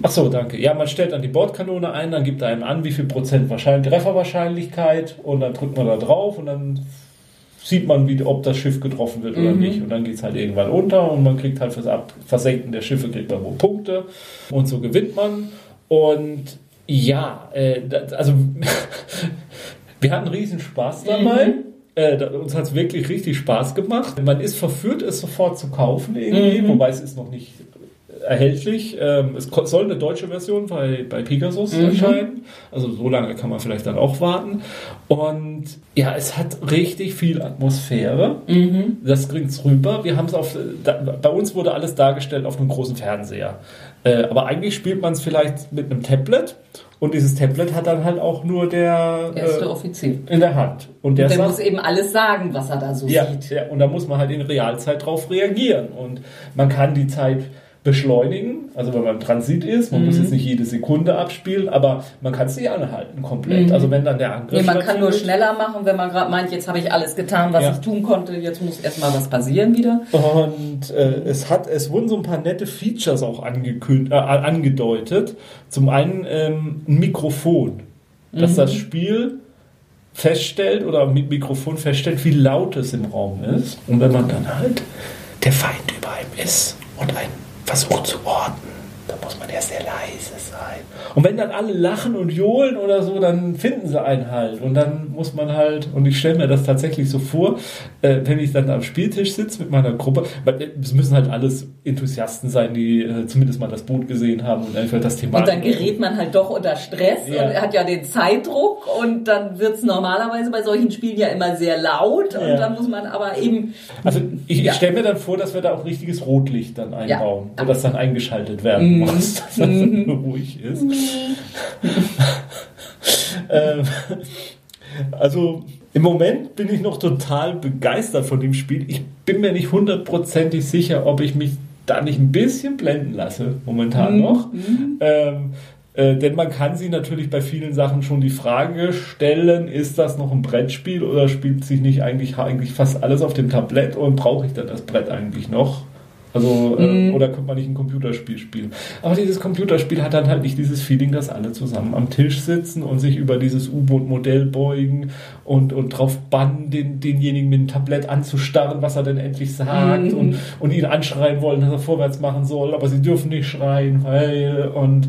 Ach so, danke. Ja, man stellt dann die Bordkanone ein, dann gibt einem an, wie viel Prozent Wahrscheinlich Trefferwahrscheinlichkeit und dann drückt man da drauf und dann sieht man, wie, ob das Schiff getroffen wird oder mhm. nicht. Und dann geht es halt irgendwann unter und man kriegt halt fürs Ab Versenken der Schiffe kriegt man wohl Punkte und so gewinnt man. Und ja, äh, das, also wir hatten riesen Spaß dabei. Mhm. Äh, uns hat es wirklich richtig Spaß gemacht. Man ist verführt, es sofort zu kaufen irgendwie, mhm. wobei es ist noch nicht erhältlich. Ähm, es soll eine deutsche Version bei, bei Pegasus mhm. erscheinen. Also so lange kann man vielleicht dann auch warten. Und ja, es hat richtig viel Atmosphäre. Mhm. Das bringt's rüber. Wir haben es auf, da, bei uns wurde alles dargestellt auf einem großen Fernseher. Äh, aber eigentlich spielt man es vielleicht mit einem Tablet und dieses Tablet hat dann halt auch nur der erste äh, Offizier in der Hand. Und der, und der sagt, muss eben alles sagen, was er da so ja, sieht. Ja, und da muss man halt in Realzeit drauf reagieren. Und man kann die Zeit beschleunigen, also wenn man im Transit ist, man mhm. muss jetzt nicht jede Sekunde abspielen, aber man kann es nicht anhalten komplett. Mhm. Also wenn dann der Angriff. Nee, man kann nur schneller machen, wenn man gerade meint, jetzt habe ich alles getan, was ja. ich tun konnte, jetzt muss erstmal was passieren wieder. Und äh, es hat, es wurden so ein paar nette Features auch äh, angedeutet. Zum einen ähm, ein Mikrofon, dass mhm. das Spiel feststellt oder mit Mikrofon feststellt, wie laut es im Raum ist. Und wenn man dann halt der Feind über einem ist und ein versucht zu orten. Da muss man ja sehr leise sein. Und wenn dann alle lachen und johlen oder so, dann finden sie einen halt. Und dann muss man halt, und ich stelle mir das tatsächlich so vor, äh, wenn ich dann am Spieltisch sitze mit meiner Gruppe, weil äh, es müssen halt alles Enthusiasten sein, die äh, zumindest mal das Boot gesehen haben und einfach das Thema. Und dann gerät man halt doch unter Stress ja. und hat ja den Zeitdruck und dann wird es normalerweise bei solchen Spielen ja immer sehr laut und ja. dann muss man aber eben. Also ich, ja. ich stelle mir dann vor, dass wir da auch richtiges Rotlicht dann einbauen, ja. wo das dann eingeschaltet werden mm. muss, dass das mm. ruhig ist. Ähm, also im Moment bin ich noch total begeistert von dem Spiel. Ich bin mir nicht hundertprozentig sicher, ob ich mich da nicht ein bisschen blenden lasse, momentan mhm. noch. Mhm. Ähm, äh, denn man kann sich natürlich bei vielen Sachen schon die Frage stellen, ist das noch ein Brettspiel oder spielt sich nicht eigentlich, eigentlich fast alles auf dem Tablett und brauche ich dann das Brett eigentlich noch? Also, äh, mm. oder könnte man nicht ein Computerspiel spielen? Aber dieses Computerspiel hat dann halt nicht dieses Feeling, dass alle zusammen am Tisch sitzen und sich über dieses U-Boot-Modell beugen und, und drauf bannen, den, denjenigen mit dem Tablett anzustarren, was er denn endlich sagt mm. und, und ihn anschreien wollen, dass er vorwärts machen soll, aber sie dürfen nicht schreien, weil, und,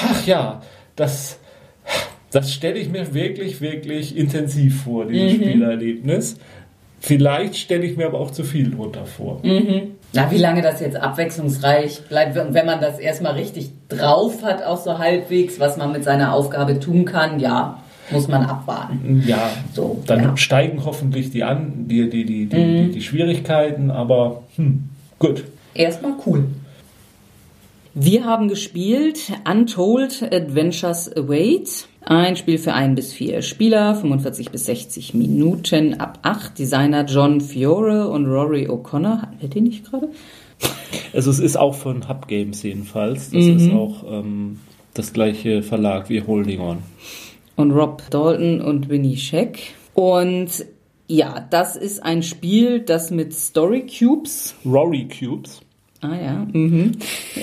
ach ja, das, das stelle ich mir wirklich, wirklich intensiv vor, dieses mhm. Spielerlebnis. Vielleicht stelle ich mir aber auch zu viel drunter vor. Mhm. Na, wie lange das jetzt abwechslungsreich bleibt und wenn man das erstmal richtig drauf hat, auch so halbwegs, was man mit seiner Aufgabe tun kann, ja, muss man abwarten. Ja, so, dann ja. steigen hoffentlich die, an, die, die, die, die, mhm. die, die Schwierigkeiten, aber hm, gut. Erstmal cool. Wir haben gespielt Untold Adventures Await. Ein Spiel für ein bis vier Spieler, 45 bis 60 Minuten ab 8. Designer John Fiore und Rory O'Connor. Hatten wir den nicht gerade? Also es ist auch von Hub Games jedenfalls. Das mhm. ist auch ähm, das gleiche Verlag wie Holding On. Und Rob Dalton und Winnie Scheck. Und ja, das ist ein Spiel, das mit Story Cubes. Rory Cubes Ah ja, mhm.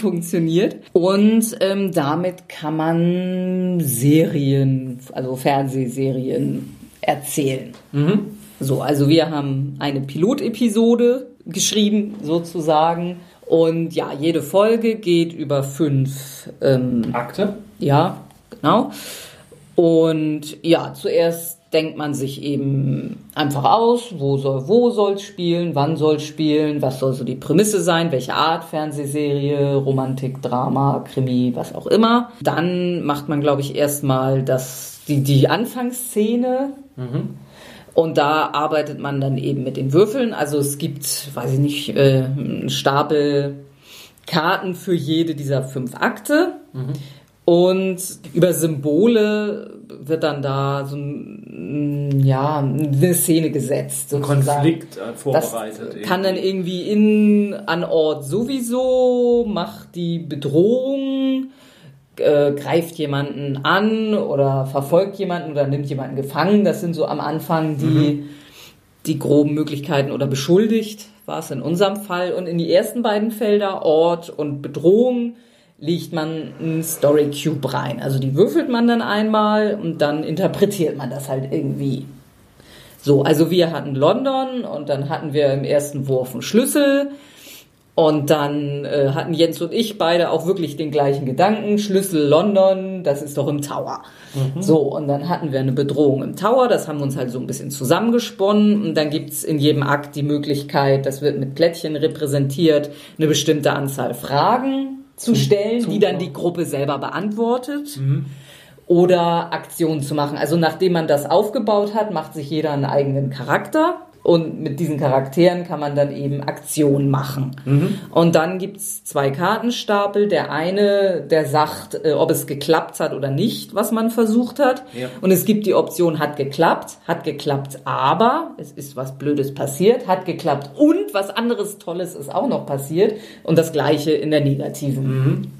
funktioniert. Und ähm, damit kann man Serien, also Fernsehserien erzählen. Mhm. So, also wir haben eine Pilotepisode geschrieben sozusagen. Und ja, jede Folge geht über fünf ähm, Akte. Ja, genau. Und ja, zuerst denkt man sich eben einfach aus, wo soll wo soll spielen, wann soll spielen, was soll so die Prämisse sein, welche Art Fernsehserie, Romantik, Drama, Krimi, was auch immer. Dann macht man, glaube ich, erstmal das die die Anfangsszene. Mhm. Und da arbeitet man dann eben mit den Würfeln. Also es gibt, weiß ich nicht, äh, einen Stapel Karten für jede dieser fünf Akte. Mhm. Und über Symbole wird dann da so ein, ja, eine Szene gesetzt. Ein Konflikt äh, vorbereitet. Das kann dann irgendwie in, an Ort sowieso, macht die Bedrohung, äh, greift jemanden an oder verfolgt jemanden oder nimmt jemanden gefangen. Das sind so am Anfang die, mhm. die groben Möglichkeiten oder beschuldigt, war es in unserem Fall. Und in die ersten beiden Felder, Ort und Bedrohung, legt man einen Story Cube rein. Also die würfelt man dann einmal und dann interpretiert man das halt irgendwie. So, also wir hatten London und dann hatten wir im ersten Wurf einen Schlüssel Und dann äh, hatten Jens und ich beide auch wirklich den gleichen Gedanken. Schlüssel London, das ist doch im Tower. Mhm. So, und dann hatten wir eine Bedrohung im Tower, das haben wir uns halt so ein bisschen zusammengesponnen. Und dann gibt's in jedem Akt die Möglichkeit, das wird mit Plättchen repräsentiert, eine bestimmte Anzahl Fragen zu stellen, die dann die Gruppe selber beantwortet. Mhm oder Aktionen zu machen. Also nachdem man das aufgebaut hat, macht sich jeder einen eigenen Charakter. Und mit diesen Charakteren kann man dann eben Aktionen machen. Mhm. Und dann gibt's zwei Kartenstapel. Der eine, der sagt, äh, ob es geklappt hat oder nicht, was man versucht hat. Ja. Und es gibt die Option, hat geklappt, hat geklappt, aber es ist was Blödes passiert, hat geklappt und was anderes Tolles ist auch noch passiert. Und das gleiche in der negativen. Mhm.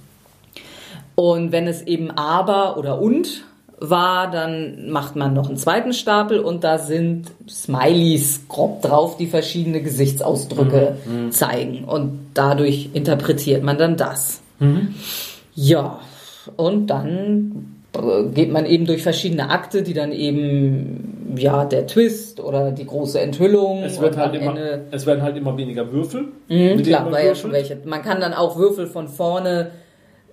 Und wenn es eben aber oder und war, dann macht man noch einen zweiten Stapel und da sind Smileys grob drauf, die verschiedene Gesichtsausdrücke mhm. mhm. zeigen. Und dadurch interpretiert man dann das. Mhm. Ja, und dann äh, geht man eben durch verschiedene Akte, die dann eben, ja, der Twist oder die große Enthüllung. Es, wird halt immer, es werden halt immer weniger Würfel. Mhm, klar, war ja schon welche. Man kann dann auch Würfel von vorne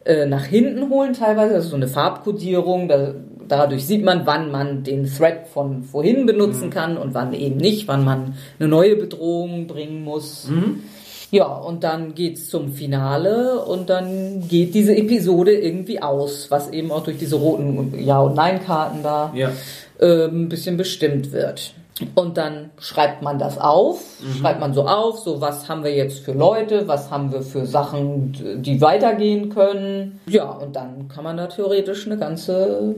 äh, nach hinten holen teilweise, also so eine Farbkodierung. Da, dadurch sieht man, wann man den Thread von vorhin benutzen mhm. kann und wann eben nicht, wann man eine neue Bedrohung bringen muss. Mhm. Ja, und dann geht's zum Finale und dann geht diese Episode irgendwie aus, was eben auch durch diese roten Ja- und Nein-Karten da ja. äh, ein bisschen bestimmt wird. Und dann schreibt man das auf, mhm. schreibt man so auf, so was haben wir jetzt für Leute, was haben wir für Sachen, die weitergehen können. Ja, und dann kann man da theoretisch eine ganze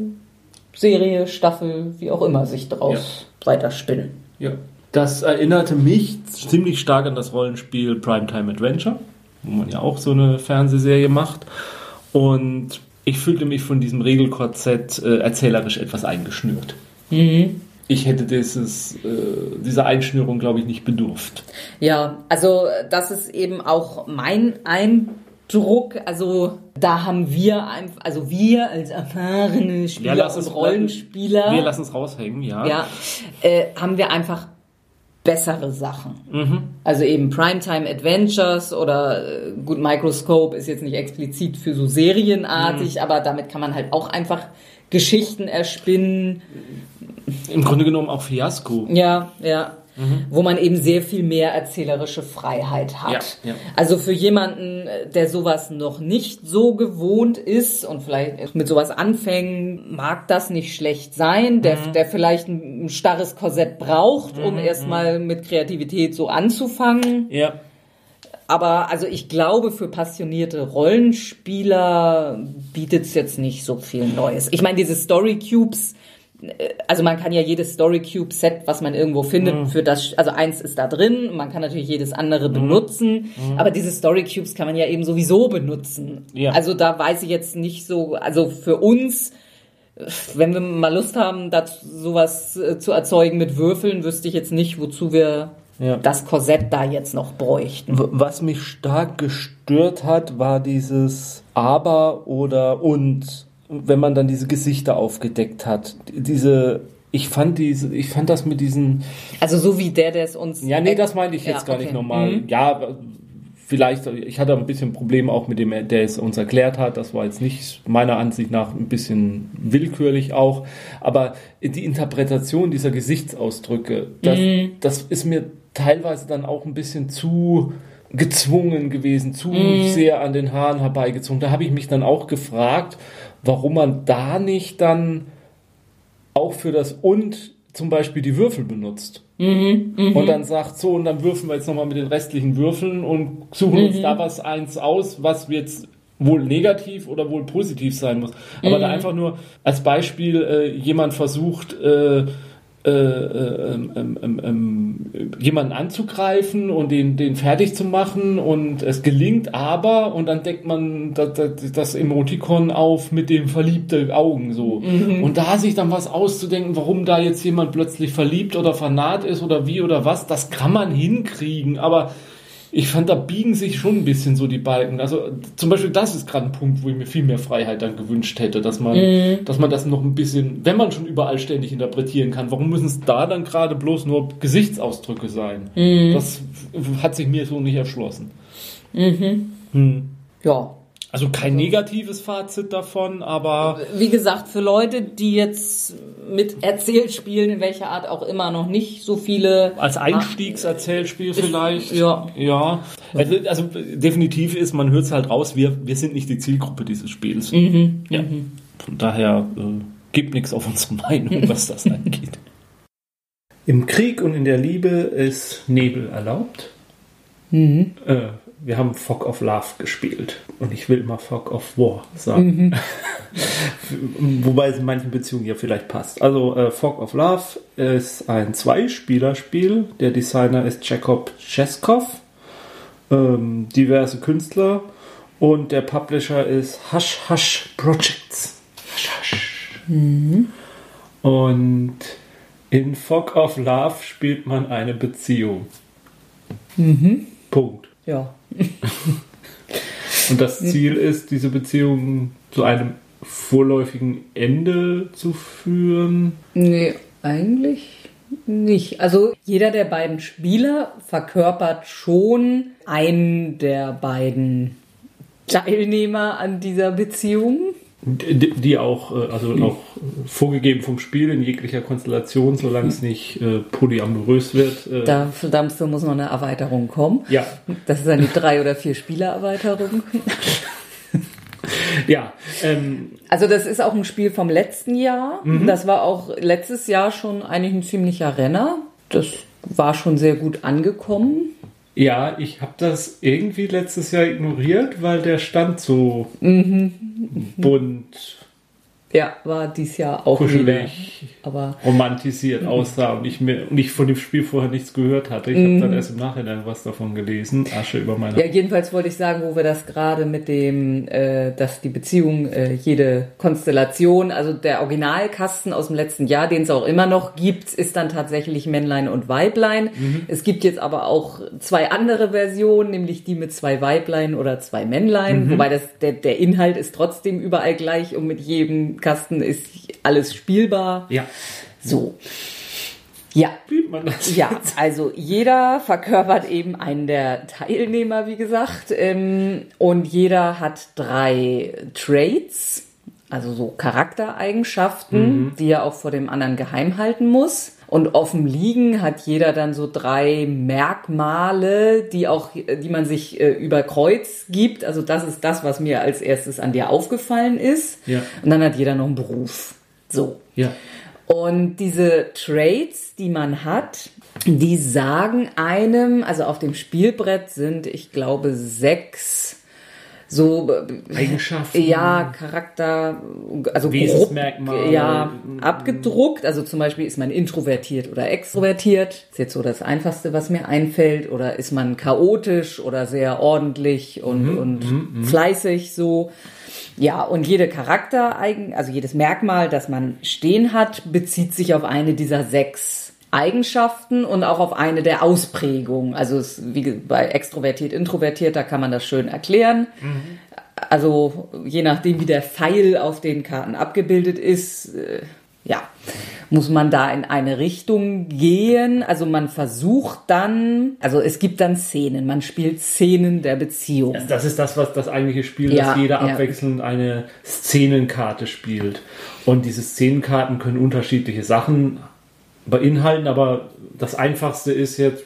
Serie, Staffel, wie auch immer, sich daraus ja. weiterspinnen. Ja. Das erinnerte mich ziemlich stark an das Rollenspiel Primetime Adventure, wo man ja auch so eine Fernsehserie macht. Und ich fühlte mich von diesem Regelkorsett äh, erzählerisch etwas eingeschnürt. Mhm ich hätte dieses, äh, dieser Einschnürung, glaube ich, nicht bedurft. Ja, also das ist eben auch mein Eindruck. Also da haben wir einfach, also wir als erfahrene Spieler ja, und Rollenspieler. Wir lassen es raushängen, ja. Ja, äh, haben wir einfach bessere Sachen. Mhm. Also eben Primetime Adventures oder äh, gut, Microscope ist jetzt nicht explizit für so serienartig, mhm. aber damit kann man halt auch einfach Geschichten erspinnen im Grunde genommen auch Fiasko. Ja, ja. Mhm. Wo man eben sehr viel mehr erzählerische Freiheit hat. Ja, ja. Also für jemanden, der sowas noch nicht so gewohnt ist und vielleicht mit sowas anfängt, mag das nicht schlecht sein, der, mhm. der vielleicht ein, starres Korsett braucht, um mhm. erstmal mit Kreativität so anzufangen. Ja. Aber also ich glaube, für passionierte Rollenspieler bietet es jetzt nicht so viel Neues. Ich meine, diese Story Cubes, also man kann ja jedes Story Cube Set, was man irgendwo findet, mhm. für das, also eins ist da drin, man kann natürlich jedes andere mhm. benutzen, mhm. aber diese Story Cubes kann man ja eben sowieso benutzen. Ja. Also da weiß ich jetzt nicht so, also für uns, wenn wir mal Lust haben, das sowas äh, zu erzeugen mit Würfeln, wüsste ich jetzt nicht, wozu wir ja. das Korsett da jetzt noch bräuchten. Was mich stark gestört hat, war dieses Aber oder und wenn man dann diese Gesichter aufgedeckt hat. Diese ich fand diese, ich fand das mit diesen. Also so wie der, der es uns. Ja, nee, das meinte ich jetzt ja, gar okay. nicht normal. Mhm. Ja, vielleicht, ich hatte ein bisschen Probleme auch mit dem, der es uns erklärt hat. Das war jetzt nicht meiner Ansicht nach ein bisschen willkürlich auch. Aber die Interpretation dieser Gesichtsausdrücke, das, mhm. das ist mir teilweise dann auch ein bisschen zu gezwungen gewesen, zu mhm. sehr an den Haaren herbeigezogen. Da habe ich mich dann auch gefragt, warum man da nicht dann auch für das und zum Beispiel die Würfel benutzt. Mhm, mh. Und dann sagt so, und dann würfeln wir jetzt nochmal mit den restlichen Würfeln und suchen mhm. uns da was eins aus, was jetzt wohl negativ oder wohl positiv sein muss. Aber mhm. da einfach nur als Beispiel äh, jemand versucht, äh, äh, äh ähm, ähm, ähm, ähm, jemanden anzugreifen und den, den fertig zu machen und es gelingt aber und dann deckt man das, das, das Emotikon auf mit dem verliebten Augen so. Mhm. Und da sich dann was auszudenken, warum da jetzt jemand plötzlich verliebt oder vernaht ist oder wie oder was, das kann man hinkriegen, aber ich fand, da biegen sich schon ein bisschen so die Balken. Also zum Beispiel das ist gerade ein Punkt, wo ich mir viel mehr Freiheit dann gewünscht hätte, dass man, mhm. dass man das noch ein bisschen, wenn man schon überall ständig interpretieren kann, warum müssen es da dann gerade bloß nur Gesichtsausdrücke sein? Mhm. Das hat sich mir so nicht erschlossen. Ja. Also kein negatives Fazit davon, aber Wie gesagt, für Leute, die jetzt mit Erzählspielen in welcher Art auch immer noch nicht so viele als Einstiegserzählspiel vielleicht. ja. Ja. Also, also definitiv ist, man hört es halt raus, wir, wir sind nicht die Zielgruppe dieses Spiels. Mhm. Ja. Von daher äh, gibt nichts auf unsere Meinung, was das angeht. Im Krieg und in der Liebe ist Nebel erlaubt. Mhm. Äh, wir haben Fog of Love gespielt. Und ich will immer Fog of War sagen. Wobei es in manchen Beziehungen ja vielleicht passt. Also äh, Fog of Love ist ein Zweispielerspiel. Der Designer ist Jakob Cheskov. Ähm, diverse Künstler. Und der Publisher ist Hush Hush Projects. Hush Hush. Und in Fog of Love spielt man eine Beziehung. Punkt. Ja. Und das Ziel ist, diese Beziehung zu einem vorläufigen Ende zu führen. Nee, eigentlich nicht. Also jeder der beiden Spieler verkörpert schon einen der beiden Teilnehmer an dieser Beziehung. Die, die auch, äh, also auch vorgegeben vom Spiel in jeglicher Konstellation, solange es nicht äh, polyamorös wird. Äh, Dafür, dafür muss noch eine Erweiterung kommen. ja, Das ist eine drei oder vier Spieler Erweiterung. ja. Ähm, Also das ist auch ein Spiel vom letzten Jahr. Das war auch letztes Jahr schon eigentlich ein ziemlicher Renner. Das war schon sehr gut angekommen. Ja, ich habe das irgendwie letztes Jahr ignoriert, weil der Stand so bunt, Ja, war dies Jahr auch wieder. kuschelig, Aber romantisiert aussah und ich, mir, und ich von dem Spiel vorher nichts gehört hatte. Ich habe dann erst im Nachhinein was davon gelesen. Asche über meine ja, jedenfalls wollte ich sagen, wo wir das gerade mit dem, äh, dass die Beziehung äh, jede Konstellation, also der Originalkasten aus dem letzten Jahr, den es auch immer noch gibt, ist dann tatsächlich Männlein und Weiblein. Es gibt jetzt aber auch zwei andere Versionen, nämlich die mit zwei Weiblein oder zwei Männlein, wobei das der, der Inhalt ist trotzdem überall gleich und mit jedem Kasten ist alles spielbar. Ja, So. Ja, spielt man das? ja, also jeder verkörpert eben einen der Teilnehmer, wie gesagt, ähm, und jeder hat drei Traits, also so Charaktereigenschaften, die er auch vor dem anderen geheim halten muss. Und offen liegen hat jeder dann so drei Merkmale, die auch, die man sich äh, über Kreuz gibt. Also das ist das, was mir als erstes an dir aufgefallen ist. Ja. Und dann hat jeder noch einen Beruf. So. Ja. Und diese Traits, die man hat, die sagen einem, also auf dem Spielbrett sind, ich glaube, sechs so Eigenschaften. ja Charakter, also Wesensmerkmale. grob, ja abgedruckt. Also zum Beispiel ist man introvertiert oder extrovertiert. Ist jetzt so das Einfachste, was mir einfällt. Oder ist man chaotisch oder sehr ordentlich und, und fleißig so. Ja, und jede Charaktereigen, also jedes Merkmal, das man stehen hat, bezieht sich auf eine dieser sechs Eigenschaften und auch auf eine der Ausprägungen. Also es, wie bei extrovertiert, introvertiert, da kann man das schön erklären. Also je nachdem, wie der Pfeil auf den Karten abgebildet ist, äh, ja, muss man da in eine Richtung gehen. Also man versucht dann, also es gibt dann Szenen, man spielt Szenen der Beziehung. Also das ist das, was das eigentliche Spiel, Ja, dass jeder ja. abwechselnd eine Szenenkarte spielt. Und diese Szenenkarten können unterschiedliche Sachen beinhalten, aber das einfachste ist jetzt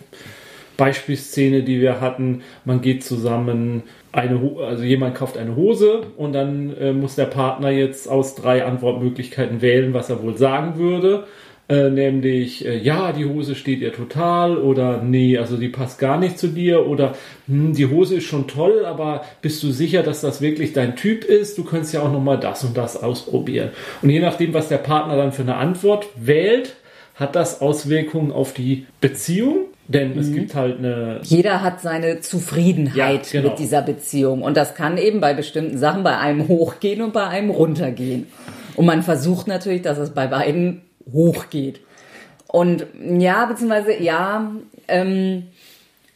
Beispielszene, die wir hatten, man geht zusammen eine, also jemand kauft eine Hose und dann äh, muss der Partner jetzt aus drei Antwortmöglichkeiten wählen, was er wohl sagen würde. Äh, nämlich, äh, ja, die Hose steht ihr total oder nee, also die passt gar nicht zu dir oder hm, die Hose ist schon toll, aber bist du sicher, dass das wirklich dein Typ ist? Du könntest ja auch nochmal das und das ausprobieren. Und je nachdem, was der Partner dann für eine Antwort wählt, hat das Auswirkungen auf die Beziehung, denn es gibt halt eine Jeder hat seine Zufriedenheit Ja, genau. mit dieser Beziehung. Und das kann eben bei bestimmten Sachen bei einem hochgehen und bei einem runtergehen. Und man versucht natürlich, dass es bei beiden hochgeht. Und ja, beziehungsweise ja, ähm,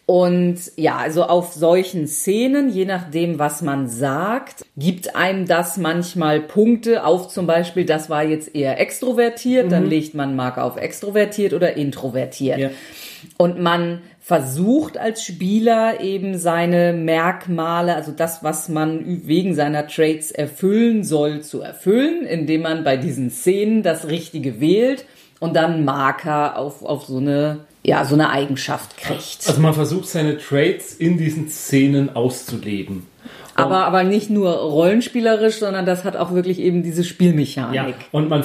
und ja, also auf solchen Szenen, je nachdem, was man sagt, gibt einem das manchmal Punkte auf zum Beispiel, das war jetzt eher extrovertiert, dann legt man Marke auf extrovertiert oder introvertiert. Ja. Und man versucht als Spieler eben seine Merkmale, also das, was man wegen seiner Trades erfüllen soll, zu erfüllen, indem man bei diesen Szenen das Richtige wählt und dann Marker auf, auf so eine, ja, so eine Eigenschaft kriegt. Also man versucht seine Trades in diesen Szenen auszuleben. Aber, aber nicht nur rollenspielerisch, sondern das hat auch wirklich eben diese Spielmechanik. Ja, und man,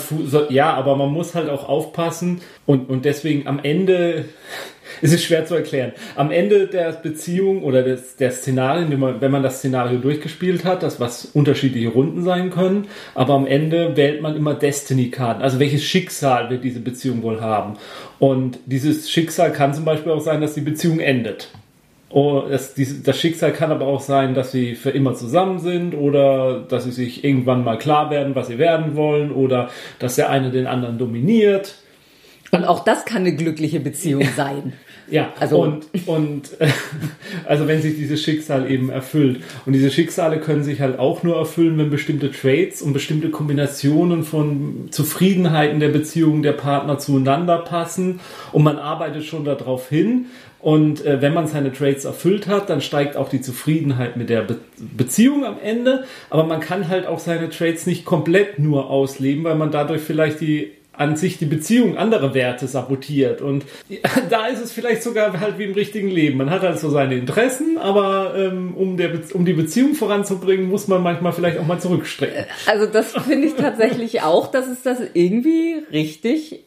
ja, aber man muss halt auch aufpassen und, und deswegen am Ende es ist schwer zu erklären. Am Ende der Beziehung oder des, der Szenarien, wenn man, wenn man das Szenario durchgespielt hat, das was unterschiedliche Runden sein können, aber am Ende wählt man immer Destiny-Karten. Also welches Schicksal wird diese Beziehung wohl haben? Und dieses Schicksal kann zum Beispiel auch sein, dass die Beziehung endet. Oh, das, das, Schicksal kann aber auch sein, dass sie für immer zusammen sind oder dass sie sich irgendwann mal klar werden, was sie werden wollen oder dass der eine den anderen dominiert. Und auch das kann eine glückliche Beziehung sein. Ja, also und, und also wenn sich dieses Schicksal eben erfüllt. Und diese Schicksale können sich halt auch nur erfüllen, wenn bestimmte Traits und bestimmte Kombinationen von Zufriedenheiten der Beziehung der Partner zueinander passen. Und man arbeitet schon darauf hin. Und äh, wenn man seine Traits erfüllt hat, dann steigt auch die Zufriedenheit mit der Be Beziehung am Ende. Aber man kann halt auch seine Traits nicht komplett nur ausleben, weil man dadurch vielleicht die an sich die Beziehung andere Werte sabotiert. Und da ist es vielleicht sogar halt wie im richtigen Leben. Man hat halt so seine Interessen, aber ähm, um, der um die Beziehung voranzubringen, muss man manchmal vielleicht auch mal zurückstrecken. Also das finde ich tatsächlich auch, dass es das irgendwie richtig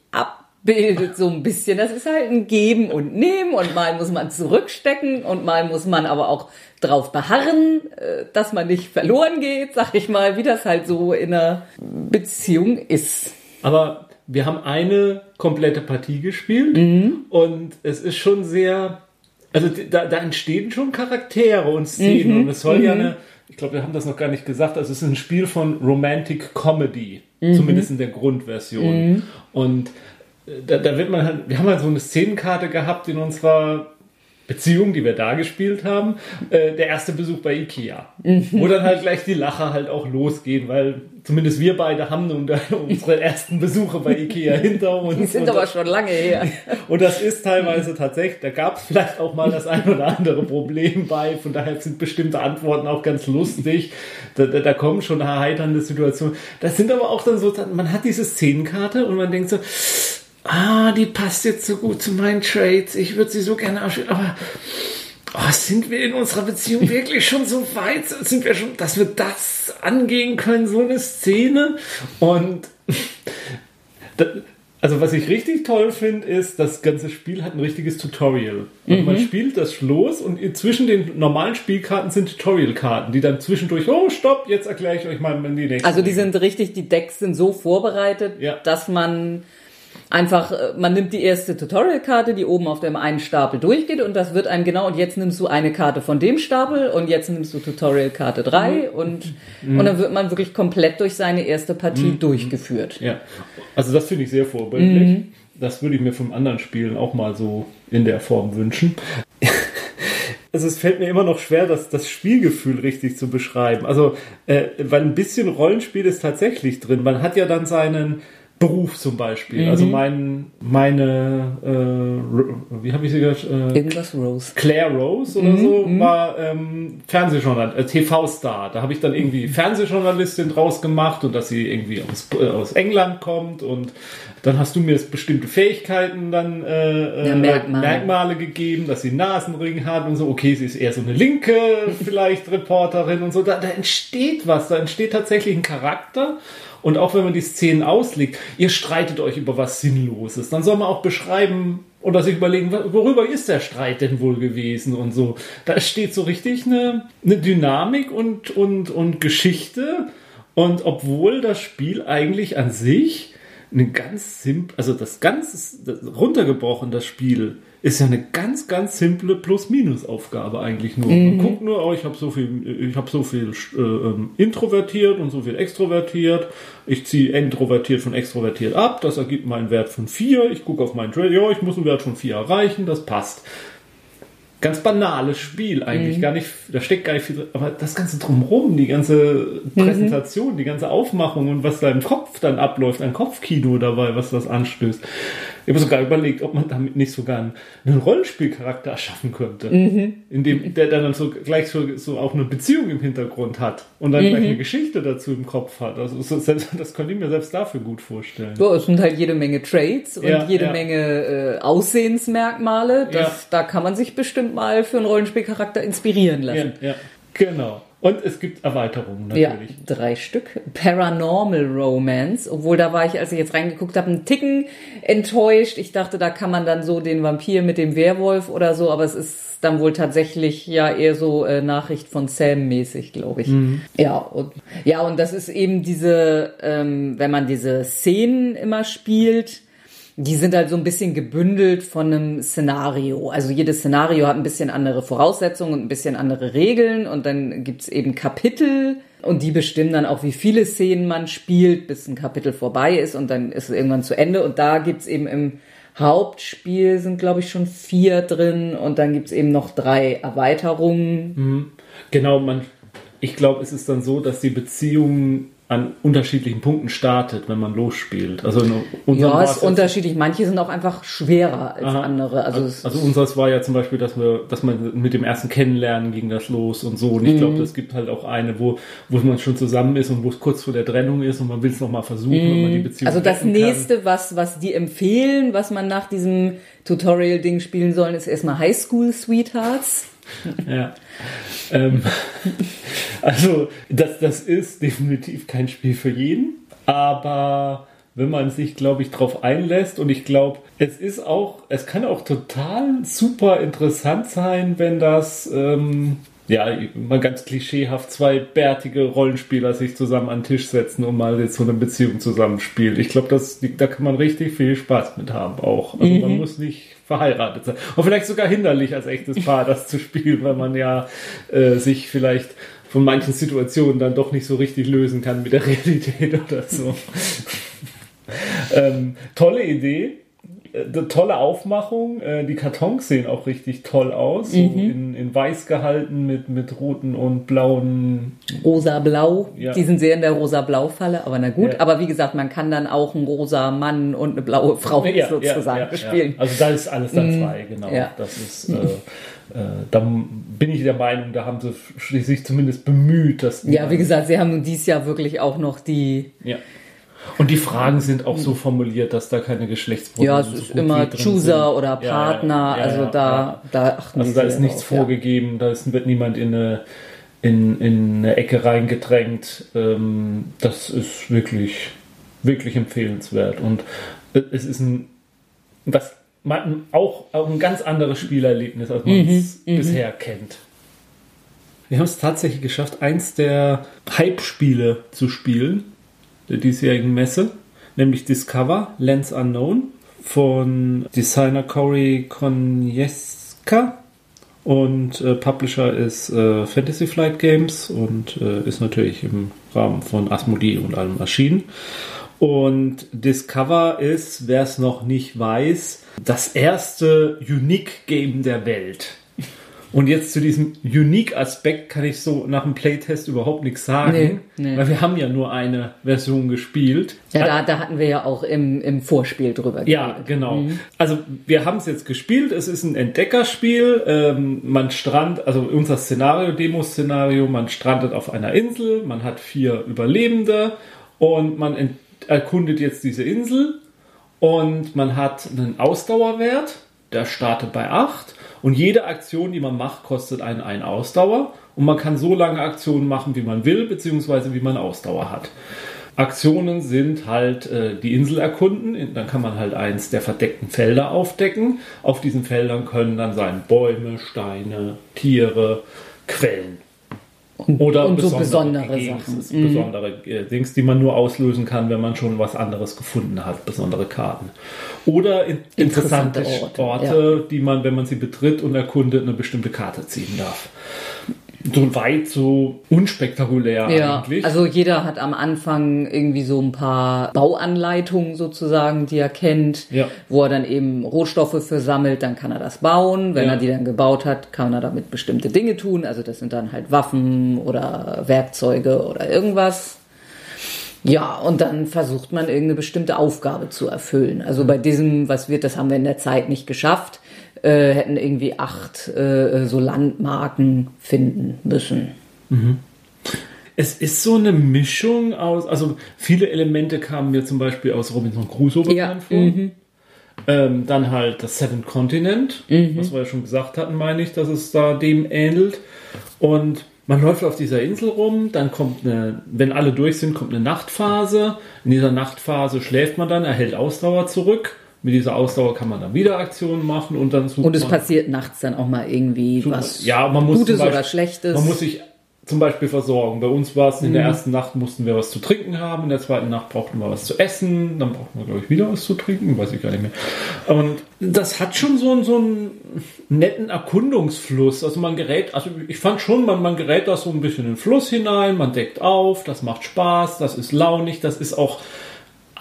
abbildet, so ein bisschen. Das ist halt ein Geben und Nehmen und mal muss man zurückstecken und mal muss man aber auch drauf beharren, äh, dass man nicht verloren geht, sag ich mal, wie das halt so in einer Beziehung ist. Aber wir haben eine komplette Partie gespielt mhm. und es ist schon sehr, also da, da entstehen schon Charaktere und Szenen mhm. und es soll mhm. ja eine, ich glaube, wir haben das noch gar nicht gesagt, also es ist ein Spiel von Romantic Comedy, mhm. zumindest in der Grundversion. Mhm. Und da, da wird man halt, wir haben halt so eine Szenenkarte gehabt in unserer Beziehung, die wir da gespielt haben, äh, der erste Besuch bei Ikea. Mhm. Wo dann halt gleich die Lacher halt auch losgehen, weil zumindest wir beide haben nun unsere ersten Besuche bei Ikea hinter uns. Die sind aber schon lange her. Und das ist teilweise tatsächlich, da gab es vielleicht auch mal das ein oder andere Problem bei, von daher sind bestimmte Antworten auch ganz lustig. Da, da, da kommen schon erheiternde Situationen. Das sind aber auch dann so, man hat diese Szenenkarte und man denkt so, ah, die passt jetzt so gut zu meinen Trades, ich würde sie so gerne ausspielen, aber oh, sind wir in unserer Beziehung wirklich schon so weit? Sind wir schon, dass wir das angehen können, so eine Szene? Und also was ich richtig toll finde, ist, das ganze Spiel hat ein richtiges Tutorial. Also mhm. Man spielt das los und zwischen den normalen Spielkarten sind Tutorial-Karten, die dann zwischendurch, oh stopp, jetzt erkläre ich euch mal die nächste. Also die sind richtig, die Decks sind so vorbereitet, ja. dass man einfach, äh, man nimmt die erste Tutorial-Karte, die oben auf dem einen Stapel durchgeht und das wird einem genau, und jetzt nimmst du eine Karte von dem Stapel und jetzt nimmst du Tutorial-Karte 3 mhm. und, mhm. und dann wird man wirklich komplett durch seine erste Partie mhm. durchgeführt. Ja, also das finde ich sehr vorbildlich. Mhm. Das würde ich mir vom anderen Spielen auch mal so in der Form wünschen. also es fällt mir immer noch schwer, das, das Spielgefühl richtig zu beschreiben. Also, äh, weil ein bisschen Rollenspiel ist tatsächlich drin. Man hat ja dann seinen, Beruf zum Beispiel. Mhm. Also mein, meine, äh, wie habe ich sie gesagt? Äh, Irgendwas Rose. Claire Rose oder mhm. so mhm. war ähm, Fernsehjournalist, äh, TV-Star. Da habe ich dann irgendwie Fernsehjournalistin draus gemacht und dass sie irgendwie aus, äh, aus England kommt und dann hast du mir bestimmte Fähigkeiten dann äh, ja, Merkmale. Merkmale. gegeben, dass sie einen Nasenring hat und so. Okay, sie ist eher so eine linke vielleicht Reporterin und so. Da, da entsteht was, da entsteht tatsächlich ein Charakter und auch wenn man die Szenen auslegt, ihr streitet euch über was Sinnloses, dann soll man auch beschreiben oder sich überlegen, worüber ist der Streit denn wohl gewesen und so. Da steht so richtig eine, eine Dynamik und, und, und Geschichte. Und obwohl das Spiel eigentlich an sich eine ganz simpel, also das ganz runtergebrochen, das Spiel, ist ja eine ganz, ganz simple Plus-Minus-Aufgabe eigentlich nur. Mhm. Man guckt nur, oh, ich habe so viel, ich habe so viel äh, ähm, introvertiert und so viel extrovertiert. Ich ziehe introvertiert von extrovertiert ab. Das ergibt meinen Wert von 4. Ich gucke auf meinen Trade, ja, ich muss einen Wert von 4 erreichen. Das passt. Ganz banales Spiel eigentlich, mhm. gar nicht, da steckt gar nicht viel drin, aber das ganze drumherum, die ganze Präsentation, mhm. die ganze Aufmachung und was da im Kopf dann abläuft, ein Kopfkino dabei, was das anstößt Ich habe sogar überlegt, ob man damit nicht sogar einen, einen Rollenspielcharakter erschaffen könnte. Mhm. In dem, der dann so gleich so, so auch eine Beziehung im Hintergrund hat und dann mhm. gleich eine Geschichte dazu im Kopf hat. Also so, das könnte ich mir selbst dafür gut vorstellen. So, es sind halt jede Menge Trades und ja, jede ja. Menge äh, Aussehensmerkmale. Das, ja. Da kann man sich bestimmt mal für einen Rollenspielcharakter inspirieren lassen. Genau. Und es gibt Erweiterungen natürlich. Ja, drei Stück. Paranormal Romance, obwohl da war ich, als ich jetzt reingeguckt habe, einen Ticken enttäuscht. Ich dachte, da kann man dann so den Vampir mit dem Werwolf oder so, aber es ist dann wohl tatsächlich ja eher so äh, Nachricht von Sam mäßig, glaube ich. Mhm. Ja, und, ja, und das ist eben diese, ähm, wenn man diese Szenen immer spielt, die sind halt so ein bisschen gebündelt von einem Szenario. Also jedes Szenario hat ein bisschen andere Voraussetzungen und ein bisschen andere Regeln und dann gibt's eben Kapitel und die bestimmen dann auch, wie viele Szenen man spielt, bis ein Kapitel vorbei ist und dann ist es irgendwann zu Ende. Und da gibt's eben im Hauptspiel sind, glaube ich, schon vier drin und dann gibt's eben noch drei Erweiterungen. Mhm. Genau, man, ich glaube, es ist dann so, dass die Beziehungen an unterschiedlichen Punkten startet, wenn man losspielt. Also ja, es ist unterschiedlich. Manche sind auch einfach schwerer als Aha. andere. Also, also unseres war ja zum Beispiel, dass wir, dass man mit dem ersten Kennenlernen ging das los und so. Und ich mhm. glaube, es gibt halt auch eine, wo, wo man schon zusammen ist und wo es kurz vor der Trennung ist und man will es noch mal versuchen, mhm. wenn man die Beziehung Also das nächste, kann. was was die empfehlen, was man nach diesem Tutorial-Ding spielen soll, ist erstmal High School Sweethearts. ja. Ähm, also, das, das ist definitiv kein Spiel für jeden, aber wenn man sich, glaube ich, darauf einlässt und ich glaube, es ist auch, es kann auch total super interessant sein, wenn das ähm, ja, mal ganz klischeehaft zwei bärtige Rollenspieler sich zusammen an den Tisch setzen und mal jetzt so eine Beziehung zusammenspielen. Ich glaube, da kann man richtig viel Spaß mit haben auch. Also mhm. man muss nicht verheiratet sein. Und vielleicht sogar hinderlich als echtes Paar das zu spielen, weil man ja äh, sich vielleicht von manchen Situationen dann doch nicht so richtig lösen kann mit der Realität oder so. ähm, tolle Idee äh, tolle Aufmachung. Äh, die Kartons sehen auch richtig toll aus. Mhm. So in, in, weiß gehalten mit, mit roten und blauen. Rosa-blau. Ja. Die sind sehr in der rosa-blau-Falle, aber na gut. Ja. Aber wie gesagt, man kann dann auch einen rosa Mann und eine blaue Frau ja, sozusagen spielen. Also da ist alles dann zwei, mhm. genau. Das ist. Äh, äh, dann bin ich der Meinung, da haben sie sich zumindest bemüht, dass. Ja, wie gesagt, sie haben dieses Jahr wirklich auch noch die. Ja und die Fragen sind auch so formuliert, dass da keine Geschlechtsprobleme Ja, es ist so immer Chooser sind. oder Partner, ja, ja, ja, also da, da achten Also da ist nichts drauf, vorgegeben, da ist, wird niemand in eine, in, in eine Ecke reingedrängt. Ähm, das ist wirklich, wirklich empfehlenswert. Und es ist ein, das, man, auch, auch ein ganz anderes Spielerlebnis, als man es mhm, mhm, bisher kennt. Wir haben es tatsächlich geschafft, eins der Hype-Spiele zu spielen der diesjährigen Messe, nämlich Discover Lens Unknown von Designer Cory Konieska und äh, Publisher ist äh, Fantasy Flight Games und äh, ist natürlich im Rahmen von Asmodee und allem erschienen. Und Discover ist, wer es noch nicht weiß, das erste Unique Game der Welt. Und jetzt zu diesem Unique-Aspekt kann ich so nach dem Playtest überhaupt nichts sagen, nee, nee. weil wir haben ja nur eine Version gespielt. Ja, da, da hatten wir ja auch im, im Vorspiel drüber Ja, geredet. genau. Mhm. Also wir haben es jetzt gespielt, es ist ein Entdeckerspiel, ähm, man strand, also unser Szenario, Demo-Szenario, man strandet auf einer Insel, man hat vier Überlebende und man erkundet jetzt diese Insel und man hat einen Ausdauerwert, der startet bei 8 und jede Aktion, die man macht, kostet einen ein Ausdauer. Und man kann so lange Aktionen machen, wie man will, beziehungsweise wie man Ausdauer hat. Aktionen sind halt äh, die Insel erkunden. Dann kann man halt eins der verdeckten Felder aufdecken. Auf diesen Feldern können dann sein Bäume, Steine, Tiere, Quellen. Oder und so besondere Sachen. Mhm. Besondere äh, Dings, die man nur auslösen kann, wenn man schon was anderes gefunden hat, besondere Karten. Oder in, interessante, interessante, Orte, Orte ja. die man, wenn man sie betritt und erkundet, eine bestimmte Karte ziehen darf so weit so unspektakulär ja, eigentlich. Also jeder hat am Anfang irgendwie so ein paar Bauanleitungen sozusagen, die er kennt, ja. wo er dann eben Rohstoffe für sammelt, dann kann er das bauen. Wenn ja. er die dann gebaut hat, kann er damit bestimmte Dinge tun. Also das sind dann halt Waffen oder Werkzeuge oder irgendwas. Ja, und dann versucht man irgendeine bestimmte Aufgabe zu erfüllen. Also bei diesem, was wird, das haben wir in der Zeit nicht geschafft, äh, hätten irgendwie acht äh, so Landmarken finden müssen. Es ist so eine Mischung aus, also viele Elemente kamen mir zum Beispiel aus Robinson Crusoe bekannt vor. Ähm, dann halt das Seven Continent, was wir ja schon gesagt hatten, meine ich, dass es da dem ähnelt. Und man läuft auf dieser Insel rum, dann kommt eine, wenn alle durch sind, kommt eine Nachtphase. In dieser Nachtphase schläft man dann, erhält Ausdauer zurück. Mit dieser Ausdauer kann man dann wieder Aktionen machen und dann sucht Und es passiert nachts dann auch mal irgendwie sucht- was ja, man muss Gutes Beispiel- oder Schlechtes. Man muss sich zum Beispiel versorgen. Bei uns war es in der Mhm. ersten Nacht mussten wir was zu trinken haben, in der zweiten Nacht brauchten wir was zu essen, dann brauchten wir, glaube ich, wieder was zu trinken, weiß ich gar nicht mehr. Und das hat schon so, einen- so einen netten Erkundungsfluss. Also man gerät, also ich fand schon, man, man gerät da so ein bisschen in den Fluss hinein, man deckt auf, das macht Spaß, das ist launig, das ist auch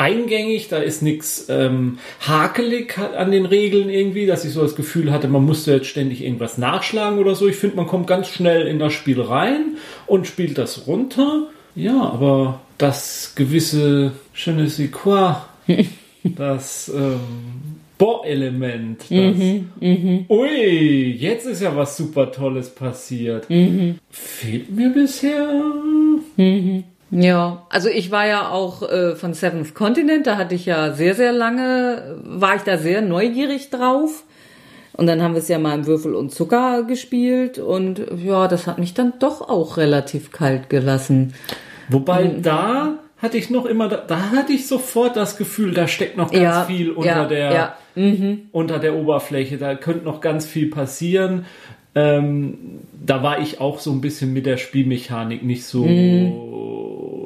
eingängig, da ist nichts ähm, hakelig an den Regeln irgendwie, dass ich so das Gefühl hatte, man musste jetzt ständig irgendwas nachschlagen oder so. Ich finde, man kommt ganz schnell in das Spiel rein und spielt das runter. Ja, aber das gewisse Je ne sais quoi, das ähm, Bohr-Element, das Ui, jetzt ist ja was super Tolles passiert. Fehlt mir bisher. Ja, also ich war ja auch äh, von Seventh Continent, da hatte ich ja sehr, sehr lange, war ich da sehr neugierig drauf. Und dann haben wir es ja mal im Würfel und Zucker gespielt und ja, das hat mich dann doch auch relativ kalt gelassen. Wobei Mhm. da hatte ich noch immer, da, da hatte ich sofort das Gefühl, da steckt noch ganz Ja, viel unter ja, der ja. unter der Oberfläche. Da könnte noch ganz viel passieren. Ähm, da war ich auch so ein bisschen mit der Spielmechanik nicht so. Mhm.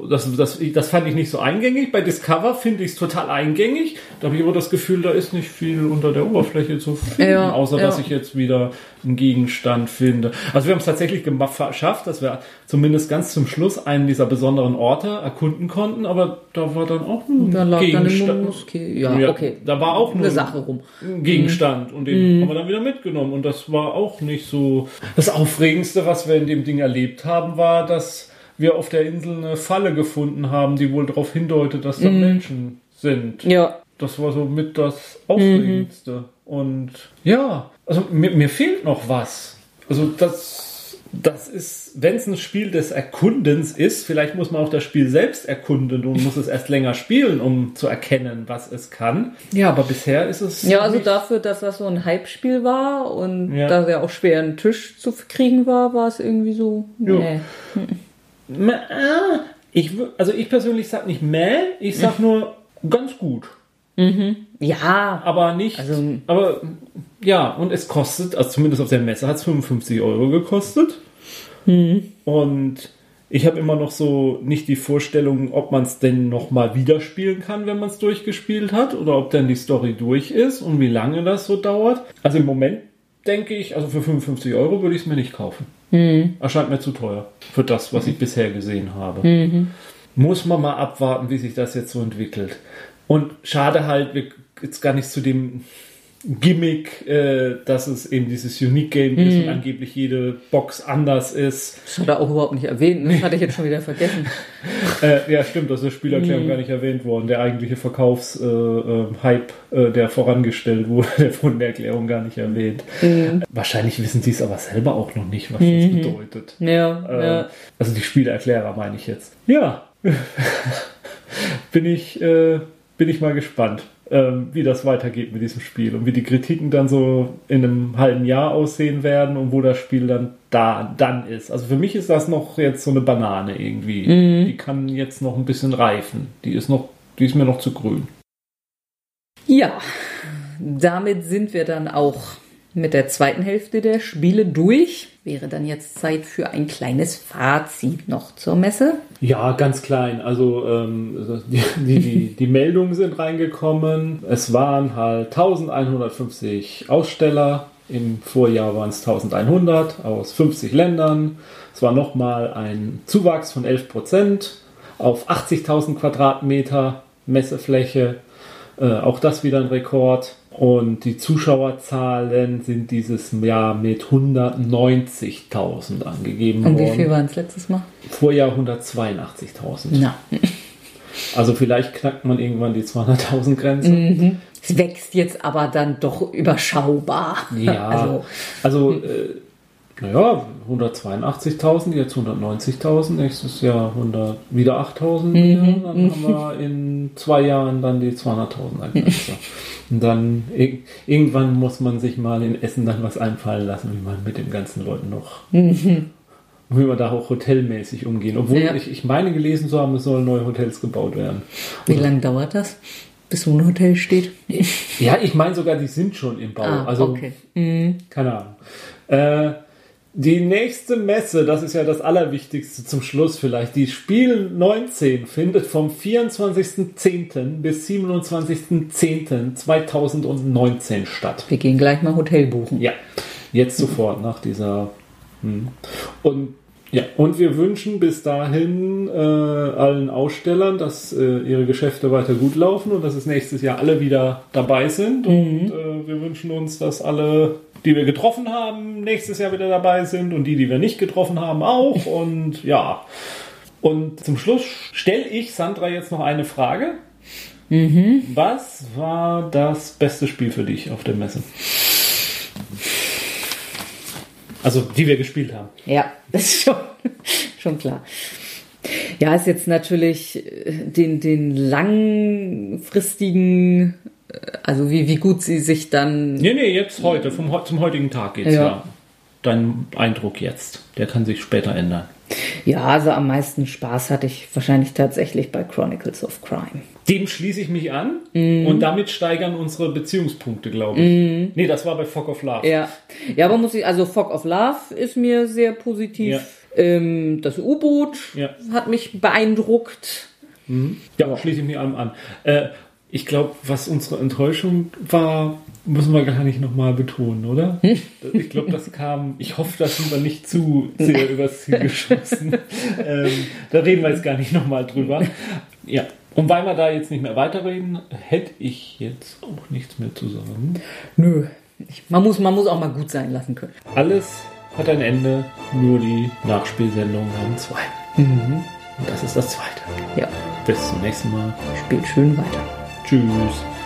Das, das, das fand ich nicht so eingängig. Bei Discover finde ich es total eingängig. Da habe ich aber das Gefühl, da ist nicht viel unter der Oberfläche zu finden, Ja, außer ja. dass ich jetzt wieder einen Gegenstand finde. Also wir haben es tatsächlich geschafft, dass wir zumindest ganz zum Schluss einen dieser besonderen Orte erkunden konnten, aber da war dann auch ein Da lag dann eine Gegenstand. Moskee. Ja, okay. Da war auch nur Eine Sache rum. ein Gegenstand und den haben wir dann wieder mitgenommen und das war auch nicht so. Das Aufregendste, was wir in dem Ding erlebt haben, war, dass wir auf der Insel eine Falle gefunden haben, die wohl darauf hindeutet, dass da Menschen sind. Ja, Das war so mit das Aufregendste. Und ja, also mir, mir fehlt noch was. Also das, das ist, wenn es ein Spiel des Erkundens ist, vielleicht muss man auch das Spiel selbst erkunden und muss es erst länger spielen, um zu erkennen, was es kann. Ja, aber bisher ist es. ja, also dafür, dass das so ein Hype-Spiel war und Ja. dass er auch schwer einen Tisch zu kriegen war, war es irgendwie so. Ja. Nee. Meh, ah, Ich, wür- also ich persönlich sag nicht meh, ich sag nur ganz gut. Ja, Aber nicht. Also- aber ja, und es kostet, also zumindest auf der Messe hat es 55 Euro gekostet. Und ich habe immer noch so nicht die Vorstellung, ob man es denn nochmal wieder spielen kann, wenn man es durchgespielt hat, oder ob dann die Story durch ist und wie lange das so dauert. Also im Moment denke ich, also für 55 Euro würde ich es mir nicht kaufen. Erscheint mir zu teuer für das, was ich bisher gesehen habe. Muss man mal abwarten, wie sich das jetzt so entwickelt. Und schade halt, wir jetzt gar nicht zu dem Gimmick, äh, dass es eben dieses Unique Game ist und angeblich jede Box anders ist. das hat er auch überhaupt nicht erwähnt. ne? Das hatte ich jetzt schon wieder vergessen. Äh, ja, stimmt, das ist in der Spielerklärung gar nicht erwähnt worden. Der eigentliche Verkaufshype, äh, Hype, äh, der vorangestellt wurde, der wurde in der Erklärung gar nicht erwähnt. Wahrscheinlich wissen sie es aber selber auch noch nicht, was das bedeutet. Ja, ja. Also die Spielerklärer meine ich jetzt. Ja, bin ich äh, bin ich mal gespannt, ähm, wie das weitergeht mit diesem Spiel und wie die Kritiken dann so in einem halben Jahr aussehen werden und wo das Spiel dann da dann ist. Also für mich ist das noch jetzt so eine Banane irgendwie. Die kann jetzt noch ein bisschen reifen. Die ist noch, die ist mir noch zu grün. Ja, damit sind wir dann auch mit der zweiten Hälfte der Spiele durch. Wäre dann jetzt Zeit für ein kleines Fazit noch zur Messe. Ja, ganz klein. Also ähm, die, die, die, die Meldungen sind reingekommen. Es waren halt 1150 Aussteller. Im Vorjahr waren es 1100 aus 50 Ländern. Es war nochmal ein Zuwachs von 11 Prozent auf 80.000 Quadratmeter Messefläche. Äh, auch das wieder ein Rekord. Und die Zuschauerzahlen sind dieses Jahr mit 190.000 angegeben Und worden. wie viel waren es letztes Mal? Vorjahr 182.000. Na, Also vielleicht knackt man irgendwann die 200.000 Grenze. Mhm. Es wächst jetzt aber dann doch überschaubar. Ja, also, also äh, naja, 182.000, jetzt 190.000, nächstes Jahr 100, wieder 8.000. Mhm. Dann haben wir in zwei Jahren dann die 200.000 Grenze. Und dann irgendwann muss man sich mal in Essen dann was einfallen lassen, wie man mit den ganzen Leuten noch mhm wie wir da auch hotelmäßig umgehen. Obwohl ja. ich, ich meine gelesen zu haben, es sollen neue Hotels gebaut werden. Wie also, lange dauert das? Bis so ein Hotel steht? ja, ich meine sogar, die sind schon im Bau. Ah, also, okay. Mhm. keine Ahnung. Äh, die nächste Messe, das ist ja das Allerwichtigste zum Schluss vielleicht. Die Spiel 19 findet vom 24.10. bis 27.10.2019 statt. Wir gehen gleich mal Hotel buchen. Ja, jetzt sofort nach dieser hm. Und ja, und wir wünschen bis dahin äh, allen Ausstellern, dass äh, ihre Geschäfte weiter gut laufen und dass es nächstes Jahr alle wieder dabei sind. Mhm. Und äh, wir wünschen uns, dass alle, die wir getroffen haben, nächstes Jahr wieder dabei sind und die, die wir nicht getroffen haben, auch. Und ja. Und zum Schluss stelle ich Sandra jetzt noch eine Frage. Mhm. Was war das beste Spiel für dich auf der Messe? Also die wir gespielt haben. Ja, das ist schon, schon klar. Ja, ist jetzt natürlich äh, den, den langfristigen, also wie, wie gut sie sich dann. Nee, nee, jetzt heute, vom, zum heutigen Tag geht's ja. ja. Dein Eindruck jetzt, der kann sich später ändern. Ja, also am meisten Spaß hatte ich wahrscheinlich tatsächlich bei Chronicles of Crime. Dem schließe ich mich an mm. und damit steigern unsere Beziehungspunkte, glaube ich. Mm. Nee, das war bei Fog of Love. Ja. ja, aber muss ich, also Fog of Love ist mir sehr positiv. Ja. Ähm, das U-Boot ja. hat mich beeindruckt. Mhm. Ja, schließe ich mich allem an. Äh, ich glaube, was unsere Enttäuschung war, müssen wir gar nicht nochmal betonen, oder? Hm? Ich glaube, das kam, ich hoffe, das sind wir nicht zu sehr übers Ziel geschossen. ähm, da reden wir jetzt gar nicht nochmal drüber. Ja, und weil wir da jetzt nicht mehr weiterreden, hätte ich jetzt auch nichts mehr zu sagen. Nö, man muss, man muss auch mal gut sein lassen können. Alles hat ein Ende, nur die Nachspielsendungen haben zwei. Mhm. Und das ist das zweite. Ja. Bis zum nächsten Mal. Spielt schön weiter. Tschüss.